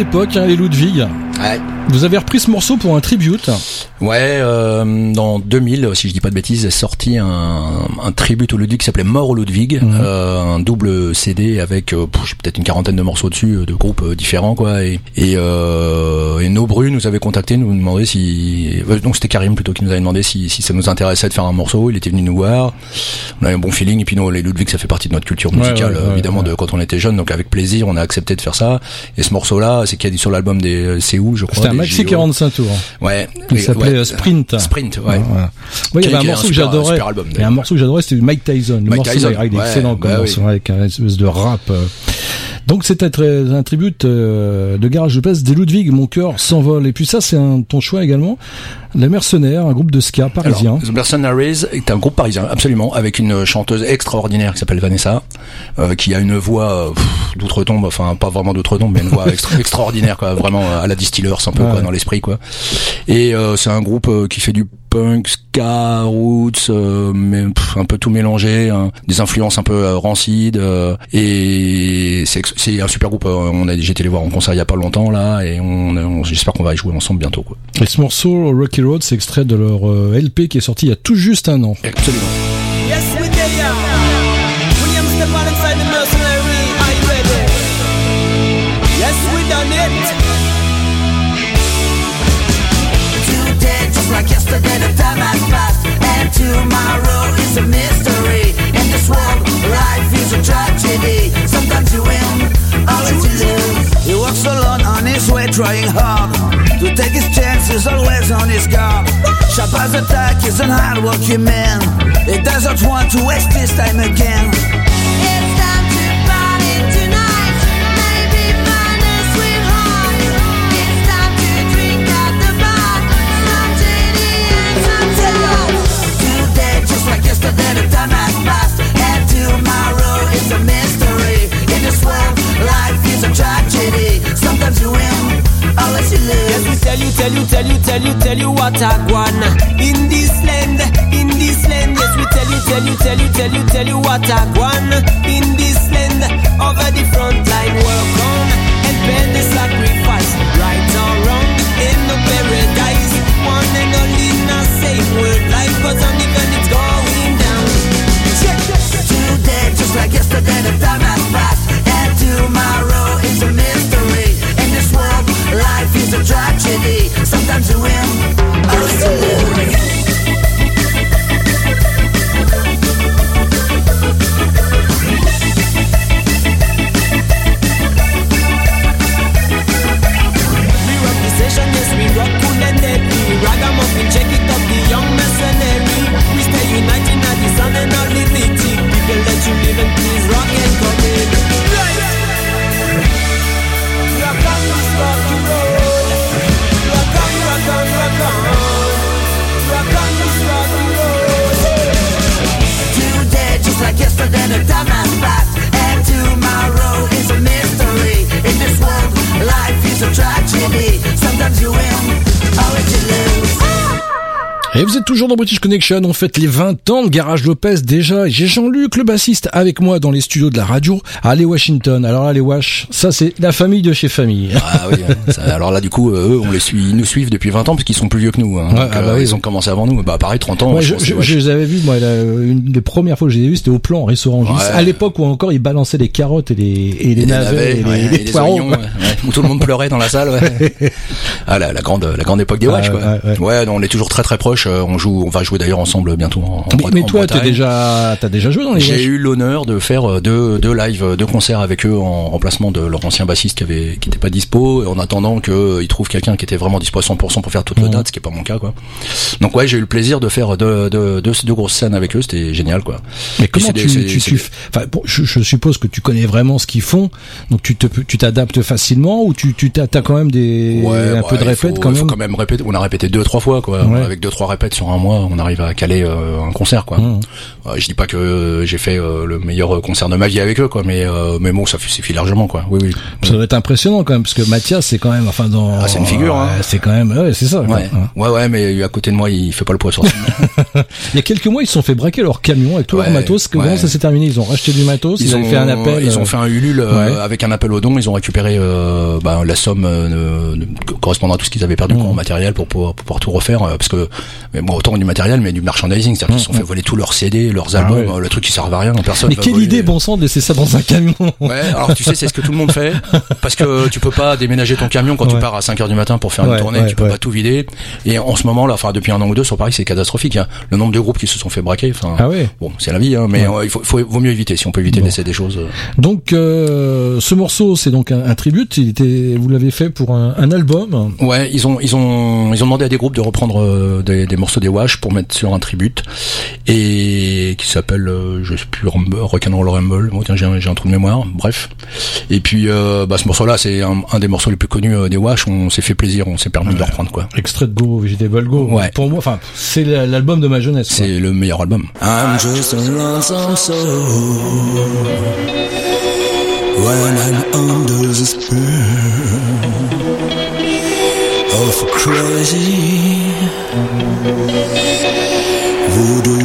Époque, hein, les Ludwig. Vous avez repris ce morceau pour un tribute. Ouais, euh, dans 2000, si je dis pas de bêtises, est sorti un, un tribute au Ludwig qui s'appelait Mort au Ludwig, Mhm. euh, un double CD avec euh, peut-être une quarantaine de morceaux dessus, euh, de groupes euh, différents quoi. Et et, euh, et Nobru nous avait contacté, nous demandait si donc c'était Karim plutôt qui nous avait demandé si, si ça nous intéressait de faire un morceau. Il était venu nous voir, on avait un bon feeling et puis nous les Ludwig ça fait partie de notre culture musicale ouais, ouais, évidemment de quand on était jeune, donc avec plaisir on a accepté de faire ça. Et ce morceau là, c'est qu'il y a sur l'album des C'est où je crois. C'était un maxi JO. 45 tours. Ouais. Il s'appelait Sprint. Sprint, ouais. Ouais, il y avait un morceau que j'adorais. un morceau que j'adorais, c'était Mike Tyson. Le Mike morceau Tyson, il est ouais, excellent comme bah morceau, oui. avec un espèce de rap. euh. Donc c'était très- un tribute euh, de Garage de Peste des Ludwig, Mon cœur s'envole. Et puis ça, c'est un, ton choix également. Les Mercenaires, un groupe de ska parisien. Alors, The Mercenaries est un groupe parisien, absolument, avec une chanteuse extraordinaire qui s'appelle Vanessa, euh, qui a une voix euh, d'outre-tombe, enfin pas vraiment d'outre-tombe, mais une voix extra- [LAUGHS] extraordinaire, quoi, vraiment à la Distillers un peu Ouais. quoi, dans l'esprit, quoi. Et euh, c'est un groupe qui fait du punk, ska, roots, euh, mais pff, un peu tout mélangé, hein, des influences un peu euh, rancides, euh, et c'est un super groupe. euh, on a été les voir en concert il y a pas longtemps là, et on, on- j'espère qu'on va y jouer ensemble bientôt, quoi. Et ce morceau, Rocky Road, c'est extrait de leur LP qui est sorti il y a tout juste un an. Absolument. Yesterday, the time has passed, and tomorrow is a mystery. In this world, life is a tragedy. Sometimes you win, always you lose. He works alone on his way, trying hard. To take his chance is always on his guard. Sharp Shabazz attack is an hard-working man. He doesn't want to waste his time again. Like yesterday, the time has passed. And tomorrow is a mystery. In this world, life is a tragedy. Sometimes you win, always you Yes, we lose. tell you, tell you, tell you, tell you, tell you what I want in this land, in this land. Yes, we tell you, tell you, tell you, tell you, tell you what I want in this land. Over the front line, work yesterday, the time has passed. And tomorrow is a mystery. In this world, life is a tragedy. Sometimes you win, you lose. Yesterday, the time. And tomorrow is a mystery. In this world, life is a tragedy. Sometimes you win, always you lose. Et vous êtes toujours dans British Connection, on fête les 20 ans de Garage Lopez déjà. J'ai Jean-Luc, le bassiste, avec moi dans les studios de la radio à Les Washington. Alors là, les Wash, ça c'est la famille de chez famille. Ah oui, hein, [LAUGHS] ça- alors là du coup euh, eux on les suit, ils nous suivent depuis 20 ans parce qu'ils sont plus vieux que nous. Hein, Ouais, Donc, ah bah euh, oui. ils ont commencé avant nous. Bah pareil 30 ans. Ouais, je, les avais vus, moi, la- une des premières fois que je les ai vus, c'était au plan, au restaurant. Ouais. À l'époque où encore ils balançaient les carottes et les, et les Et navets, et les, et oignons, où tout le monde pleurait dans la salle. [LAUGHS] Ah la, la grande la grande époque des Watch quoi. ouais, Ouais, non, on est toujours très très proches. Euh, On joue, on va jouer d'ailleurs ensemble bientôt en, en Mais, Bre- mais en toi, t'as déjà, t'as déjà joué dans les J'ai eu l'honneur de faire euh, deux, deux lives, euh, deux concerts avec eux en remplacement de leur ancien bassiste qui avait, qui était pas dispo, et en attendant qu'ils trouvent quelqu'un qui était vraiment dispo à 100% pour faire toute la Mhm. date, ce qui est pas mon cas, quoi. Donc ouais, j'ai eu le plaisir de faire deux, deux, deux, deux grosses scènes avec eux, c'était génial, quoi. Mais comment tu, des- tu, tu enfin, bon, je, je suppose que tu connais vraiment ce qu'ils font, donc tu te, tu t'adaptes facilement ou tu, tu t'as, quand même des, Ouais, un ouais, peu de répète faut- quand faut même. quand même répéter. On a répété deux, trois fois, quoi. Ouais. Avec deux, trois répètes sur un mois, on arrive à caler euh, un concert, quoi. Mhm. Ouais, je dis pas que euh, j'ai fait euh, le meilleur concert de ma vie avec eux, quoi, mais euh, mais bon, ça suffit largement, quoi. Oui, oui. Ça doit être impressionnant quand même, parce que Mathias, c'est quand même, enfin, dans. Ah, c'est une figure, hein. C'est quand même, ouais, c'est ça. Ouais. Hein. ouais, ouais, mais à côté de moi, il fait pas le poids sur. [LAUGHS] Il y a quelques mois, ils se sont fait braquer leur camion avec tout leur Ouais, matos. Comment ouais. ça s'est terminé? Ils ont racheté du matos, ils, avaient fait un appel. Ils euh, ont fait un Ulule euh, avec un appel au don. Ils ont récupéré euh, bah, la somme euh, correspondant à tout ce qu'ils avaient perdu Mmh. en matériel pour pouvoir, pour pouvoir tout refaire. euh, parce que mais bon, autant du matériel, mais du merchandising, c'est-à-dire qu'ils se sont fait voler tous leurs CD, leurs albums, Ah ouais. euh, le truc qui servent à rien. Personne. Mais quelle voler. idée, bon sang, de laisser ça dans un camion Ouais, alors tu sais, c'est ce que tout le monde fait, parce que tu peux pas déménager ton camion quand tu pars à 5 heures du matin pour faire une tournée, tu peux pas tout vider. Et en ce moment là, enfin depuis un an ou deux sur Paris, c'est catastrophique. hein. Le nombre de groupes qui se sont fait braquer. Enfin, Ah ouais. bon, c'est la vie, hein, mais euh, il faut, faut- vaut mieux éviter. Si on peut éviter de laisser des choses. euh. Donc, euh, ce morceau, c'est donc un, un tribute. Il était, vous l'avez fait pour un, un album. Ouais, ils ont ils ont ils ont demandé à des groupes de reprendre des, des morceaux des Wash pour mettre sur un tribute et qui s'appelle euh, je sais plus Rock'n'Roll Rumble. Bon tiens j'ai un, j'ai un trou de mémoire. Bref. Et puis euh, bah ce morceau-là c'est un, un des morceaux les plus connus euh, des Wash. On s'est fait plaisir, on s'est permis de le reprendre quoi. Extrait de Go, Vegetable Go. Ouais. Pour moi, enfin, c'est la- l'album de ma jeunesse. C'est le meilleur album. I'm just a lonesome soul when I'm under the spell of a crazy voodoo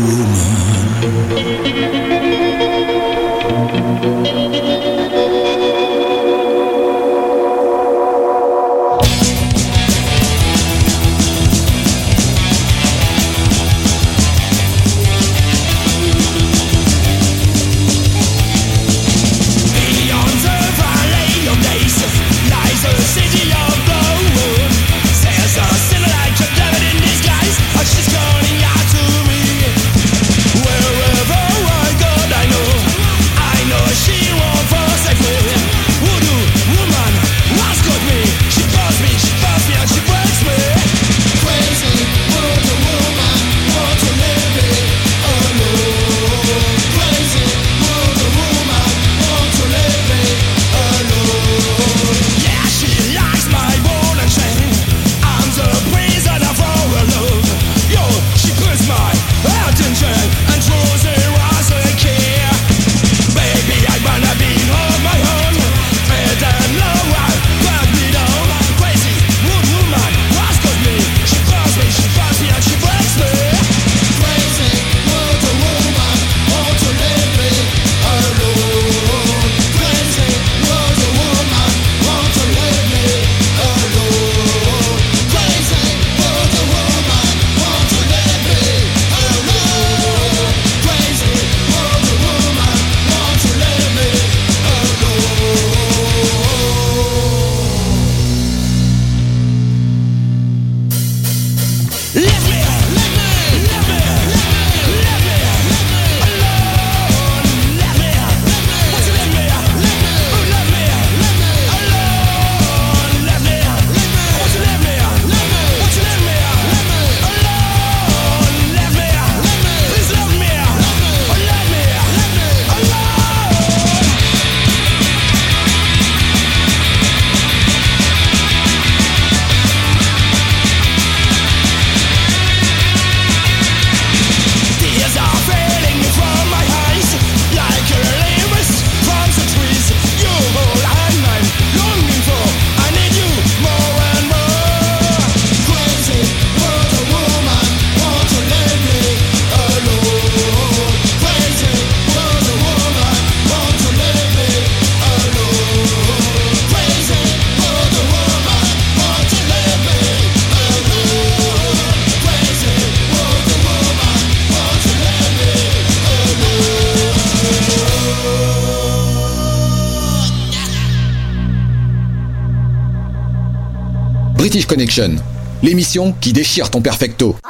L'émission qui déchire ton perfecto. [LAUGHS]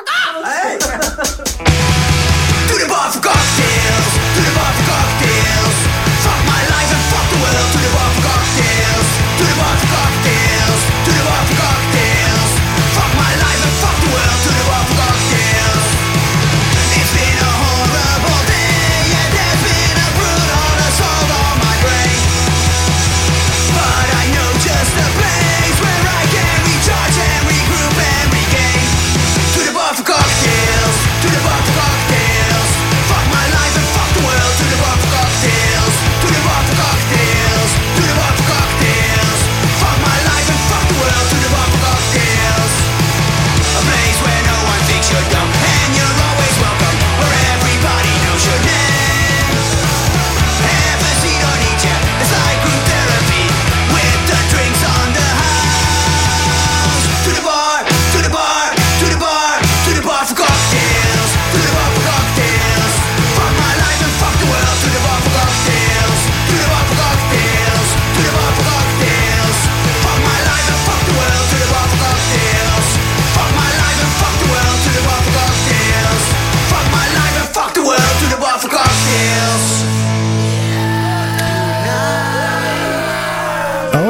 To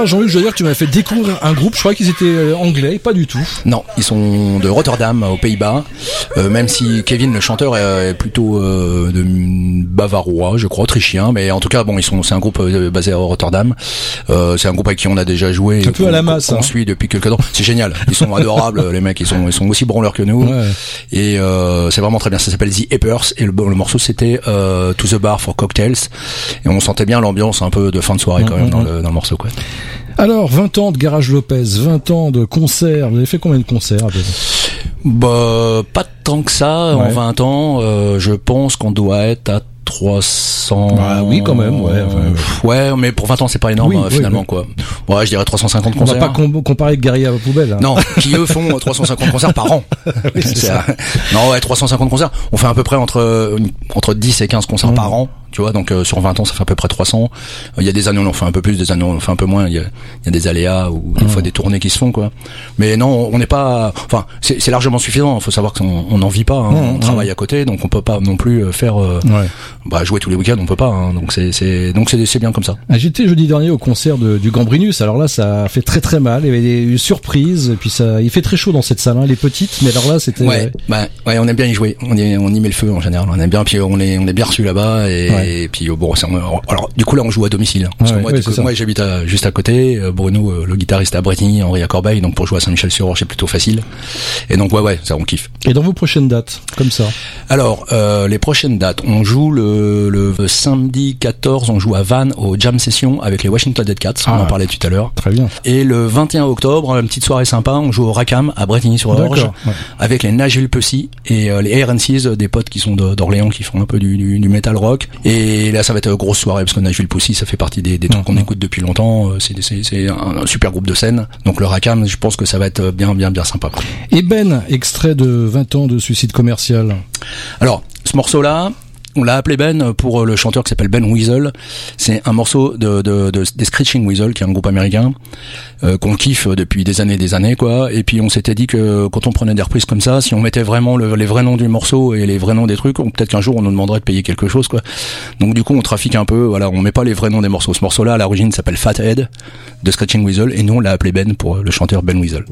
Là, Jean-Luc, je dire que tu m'as fait découvrir un groupe, je crois qu'ils étaient euh, anglais, pas du tout. Non, ils sont de Rotterdam, aux Pays-Bas. Euh, même si Kevin, le chanteur, est, plutôt euh, de bavarois, je crois, autrichien. Mais en tout cas, bon, ils sont, c'est un groupe basé à Rotterdam. Euh, c'est un groupe avec qui on a déjà joué. Un peu à la masse, On hein. suit depuis quelques temps. C'est génial. Ils sont [LAUGHS] adorables, les mecs. Ils sont, ils sont aussi branleurs que nous. Ouais. Et euh, c'est vraiment très bien. Ça s'appelle The Appers. Et le, le morceau, c'était euh, To the Bar for Cocktails. Et on sentait bien l'ambiance un peu de fin de soirée quand même dans, le, dans le morceau, quoi. Alors, 20 ans de Garage Lopez, 20 ans de concerts. Vous avez fait combien de concerts à peu près? Bah, pas tant que ça en Ouais. 20 ans. euh, je pense qu'on doit être à 300. Ah oui, quand même, ouais, enfin, ouais, mais pour 20 ans, c'est pas énorme Oui, euh, oui, finalement oui. quoi. Ouais, je dirais 350 On va concerts. pas com- comparer Guerrier à la poubelle. hein. Non, [LAUGHS] qui eux font euh, 350 concerts par an. [LAUGHS] C'est ça. non, ouais, 350 concerts. On fait à peu près entre euh, entre 10 et 15 concerts Mmh. par an. Tu vois, donc euh, sur 20 ans, ça fait à peu près 300. Euh, Il y a des années où on en fait un peu plus, des années où on en fait un peu moins. Il y a, il y a des aléas ou des Mmh. fois des tournées qui se font quoi. Mais non, on n'est pas. Enfin, c'est c'est largement suffisant. Il faut savoir qu'on on n'en vit pas. hein. Mmh, on travaille à côté, donc on peut pas non plus euh, faire euh, Ouais. bah, jouer tous les week-ends. On peut pas. hein. Donc c'est c'est donc c'est c'est bien comme ça. Ah, J'étais jeudi dernier au concert de- du Gambrinus. Alors là, ça fait très très mal. Il y avait des une surprise. Et puis ça, il fait très chaud dans cette salle. Hein. Elle est petite, mais alors là, c'était. Ouais, bah, ouais, on aime bien y jouer. On y, on y met le feu en général. On aime bien, puis on est, on est bien reçu là-bas. Et, Ouais. Et puis euh, bon, on- alors du coup là, on joue à domicile. Parce que moi, coup, j'habite à- juste à côté. Euh, Bruno, euh, le guitariste à Bretigny, Henri à Corbeil. Donc pour jouer à Saint-Michel-sur-Orge, c'est plutôt facile. Et donc ouais, ouais, ça, on kiffe. Et dans vos prochaines dates, comme ça. Alors, euh, les prochaines dates, on joue le, le samedi 14, on joue à Vannes au Jam Session avec les Washington Dead Cats, on Ah. en parlait tout à l'heure. Très bien. Et le 21 octobre, une petite soirée sympa, on joue au Racam à Bretigny-sur-Orge ouais. avec les Nashville Pussy et euh, les RNCs, des potes qui sont d'Orléans qui font un peu du, du, du metal rock. Et là, ça va être une grosse soirée parce que Nashville Pussy, ça fait partie des, des trucs qu'on écoute depuis longtemps. Euh, C'est c'est- c'est un, un super groupe de scène. Donc le Racam, je pense que ça va être bien, bien, bien sympa. Et Ben, extrait de 20 ans de suicide commercial. Alors, ce morceau-là, On l'a appelé Ben pour euh, le chanteur qui s'appelle Ben Weasel. C'est un morceau de, de, de- des Screeching Weasel, qui est un groupe américain euh, qu'on kiffe depuis des années des années, quoi. Et puis on s'était dit que quand on prenait des reprises comme ça, si on mettait vraiment le- les vrais noms du morceau et les vrais noms des trucs, peut-être qu'un jour on nous demanderait de payer quelque chose, quoi. Donc du coup on trafique un peu, voilà, on met pas les vrais noms des morceaux. Ce morceau-là, à l'origine, s'appelle Fathead de Screeching Weasel, et nous on l'a appelé Ben pour euh, le chanteur Ben Weasel.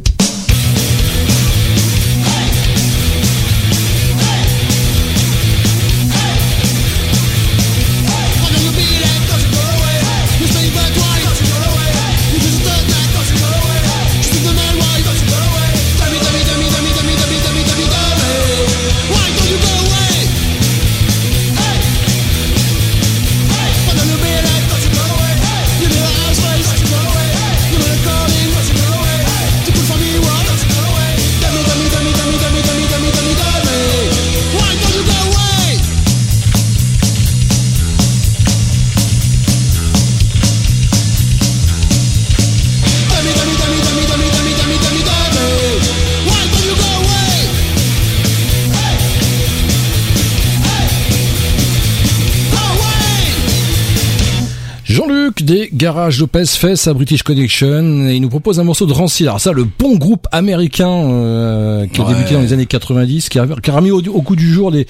Jean-Luc des Garages Lopez fait sa British Connection et il nous propose un morceau de Rancid. Alors ça, le bon groupe américain euh, qui a Ouais. débuté dans les années 90, qui a, qui a remis au, au coup du jour des,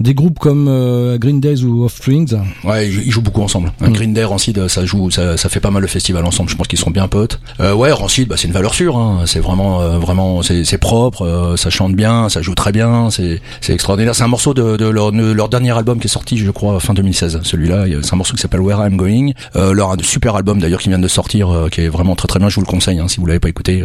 des groupes comme euh, Green Days ou Offsprings. Ouais, ils ils jouent beaucoup ensemble. Un Green Day, Rancid, ça joue, ça, ça fait pas mal le festival ensemble. Je pense qu'ils seront bien potes. Euh, ouais, Rancid, bah, c'est une valeur sûre. Hein. C'est vraiment, vraiment, c'est propre. ça chante bien, ça joue très bien. C'est, extraordinaire. C'est un morceau de, de leur, de leur dernier album qui est sorti, je crois, fin 2016. Celui-là, c'est un morceau qui s'appelle Where I'm Going. Leur un super album d'ailleurs qui vient de sortir, euh, qui est vraiment très très bien. Je vous le conseille hein, si vous l'avez pas écouté.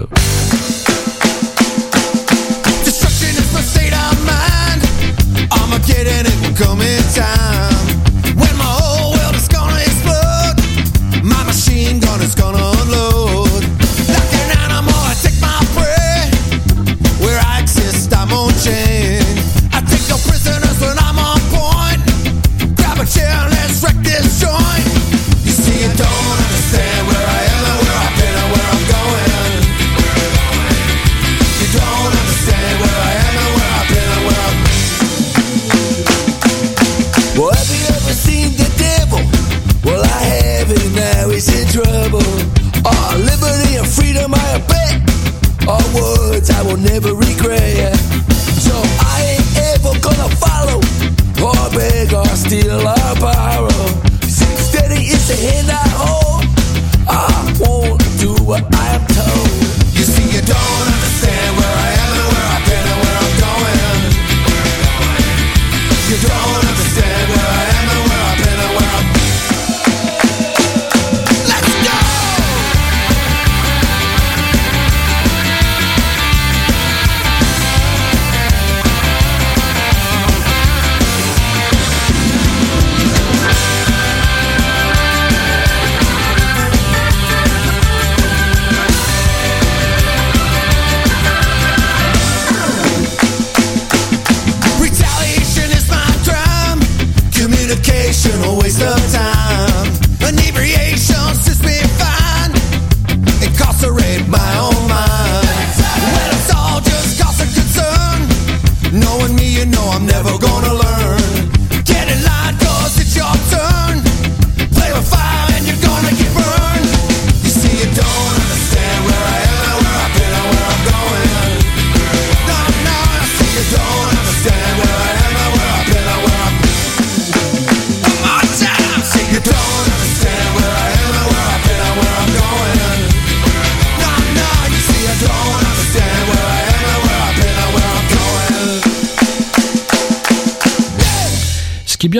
slavery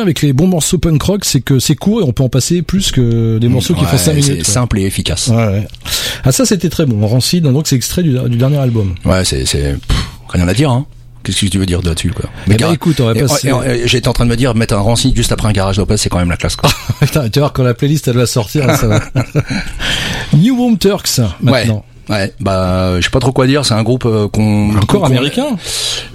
avec les bons morceaux punk rock, c'est que c'est court et on peut en passer plus que des morceaux qui font 5 minutes. c'est simple et efficace. Ouais, ouais. Ah ça c'était très bon. Rancid, donc c'est extrait du, du dernier album. Ouais, c'est, rien à dire, hein. Qu'est-ce que tu veux dire là-dessus, quoi? Eh ben, écoute, on va passer- J'étais en train de me dire, mettre un rancid juste après un garage Lopez, c'est quand même la classe, quoi. [LAUGHS] Putain, tu vas voir quand la playlist elle va sortir, ça va. [LAUGHS] New Boom Turks maintenant. Ouais, bah, je sais pas trop quoi dire. C'est un groupe euh, qu'on Encore américain?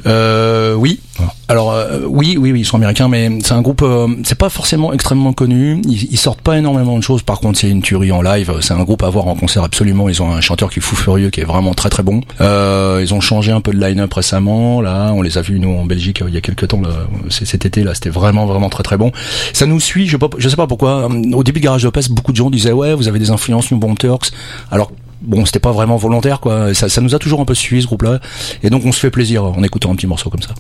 Euh, oui. Ah. alors euh, oui, oui, oui, ils sont américains, mais c'est un groupe, euh, c'est pas forcément extrêmement connu. Ils, ils sortent pas énormément de choses. Par contre, c'est une tuerie en live. C'est un groupe à voir en concert absolument. Ils ont un chanteur qui est fou furieux, qui est vraiment très très bon. Euh, ils ont changé un peu de line-up récemment. Là, on les a vus nous en Belgique euh, il y a quelques temps. Là, cet été là, c'était vraiment vraiment très très bon. Ça nous suit. Je sais pas, je sais pas pourquoi. Au début de Garage de Pest, beaucoup de gens disaient ouais, vous avez des influences New Bomb Turks. Alors bon, c'était pas vraiment volontaire, quoi. Ça, ça nous a toujours un peu suivi ce groupe-là, et donc on se fait plaisir en écoutant un petit morceau comme ça.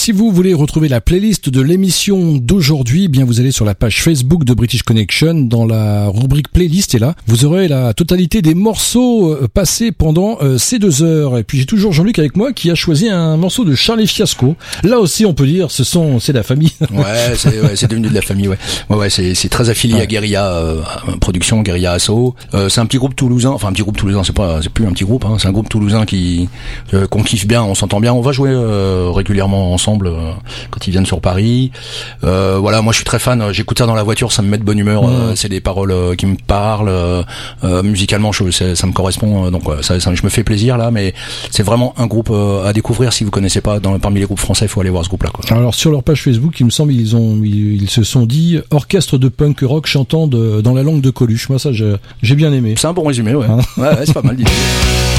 Si vous voulez retrouver la playlist de l'émission d'aujourd'hui, eh bien vous allez sur la page Facebook de British Connection dans la rubrique playlist et là vous aurez la totalité des morceaux euh, passés pendant euh, ces deux heures. Et puis j'ai toujours Jean-Luc avec moi qui a choisi un morceau de Charlie Fiasco. Là aussi on peut dire ce sont c'est la famille. Ouais, c'est ouais, c'est devenu de la famille, ouais. Ouais, ouais, c'est c'est très affilié Ouais. à Guérilla euh, Production, Guérilla Asso. Euh, c'est un petit groupe toulousain, enfin un petit groupe toulousain, c'est pas, c'est plus un petit groupe, hein, c'est un groupe toulousain qui euh, qu'on kiffe bien, on s'entend bien. On va jouer euh, régulièrement ensemble euh, quand ils viennent sur Paris. Euh, voilà, moi je suis très fan. J'écoute ça dans la voiture, ça me met de bonne humeur. Ouais. euh, c'est des paroles qui me parlent. musicalement, je, ça me correspond. donc ça, ça- je me fais plaisir là, mais c'est vraiment un groupe à découvrir si vous connaissez pas. Dans, parmi les groupes français, il faut aller voir ce groupe-là. Alors sur leur page Facebook, il me semble ils ont ils, ils se sont dit orchestre de punk rock chantant de, dans la langue de Coluche. Moi ça je- j'ai bien aimé. C'est un bon résumé, ouais. Hein ouais, ouais, c'est pas mal dit. [LAUGHS]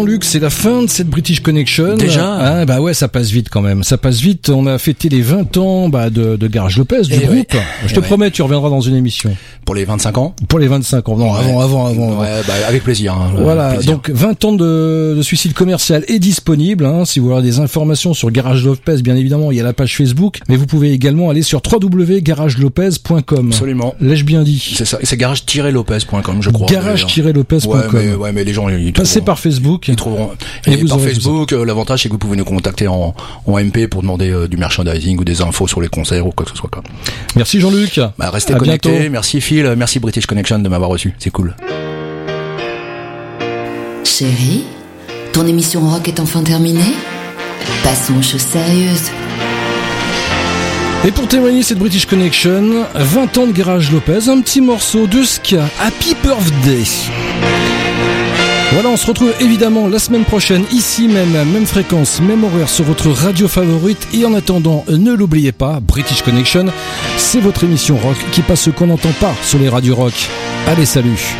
Jean-Luc, c'est la fin de cette British Connection. Déjà ah, Bah ouais, ça passe vite quand même. Ça passe vite. On a fêté les 20 ans bah, de, de Garage Lopez, du Eh groupe. ouais. Je Eh te ouais. promets, tu reviendras dans une émission. Pour les 25 ans? Pour les 25 ans. Non, avant, avant, avant. avant. Ouais, bah, avec plaisir. hein, Voilà, avec plaisir. donc 20 ans de, de suicide commercial est disponible. Hein, si vous voulez des informations sur Garage Lopez, bien évidemment, il y a la page Facebook, mais vous pouvez également aller sur www.garagelopez.com. Absolument. L'ai-je bien dit? C'est ça, c'est garage-lopez.com, je crois. Garage-lopez.com. Ouais, mais, ouais, mais les gens, ils Passez par Facebook. Ils trouveront. Et Et, vous par Facebook, euh, l'avantage c'est que vous pouvez nous contacter en, en MP pour demander euh, du merchandising ou des infos sur les concerts ou quoi que ce soit. Quoi. Merci Jean-Luc. Bah, restez À connectés. bientôt. Merci Phil, euh, merci British Connection de m'avoir reçu. C'est cool. Chérie, ton émission rock est enfin terminée Passons aux choses sérieuses. Et pour témoigner cette British Connection, 20 ans de Garage Lopez, un petit morceau de ska, Happy Birthday. Voilà, on se retrouve évidemment la semaine prochaine, ici même, même fréquence, même horaire sur votre radio favorite. Et en attendant, ne l'oubliez pas, British Connection, c'est votre émission rock qui passe ce qu'on n'entend pas sur les radios rock. Allez, salut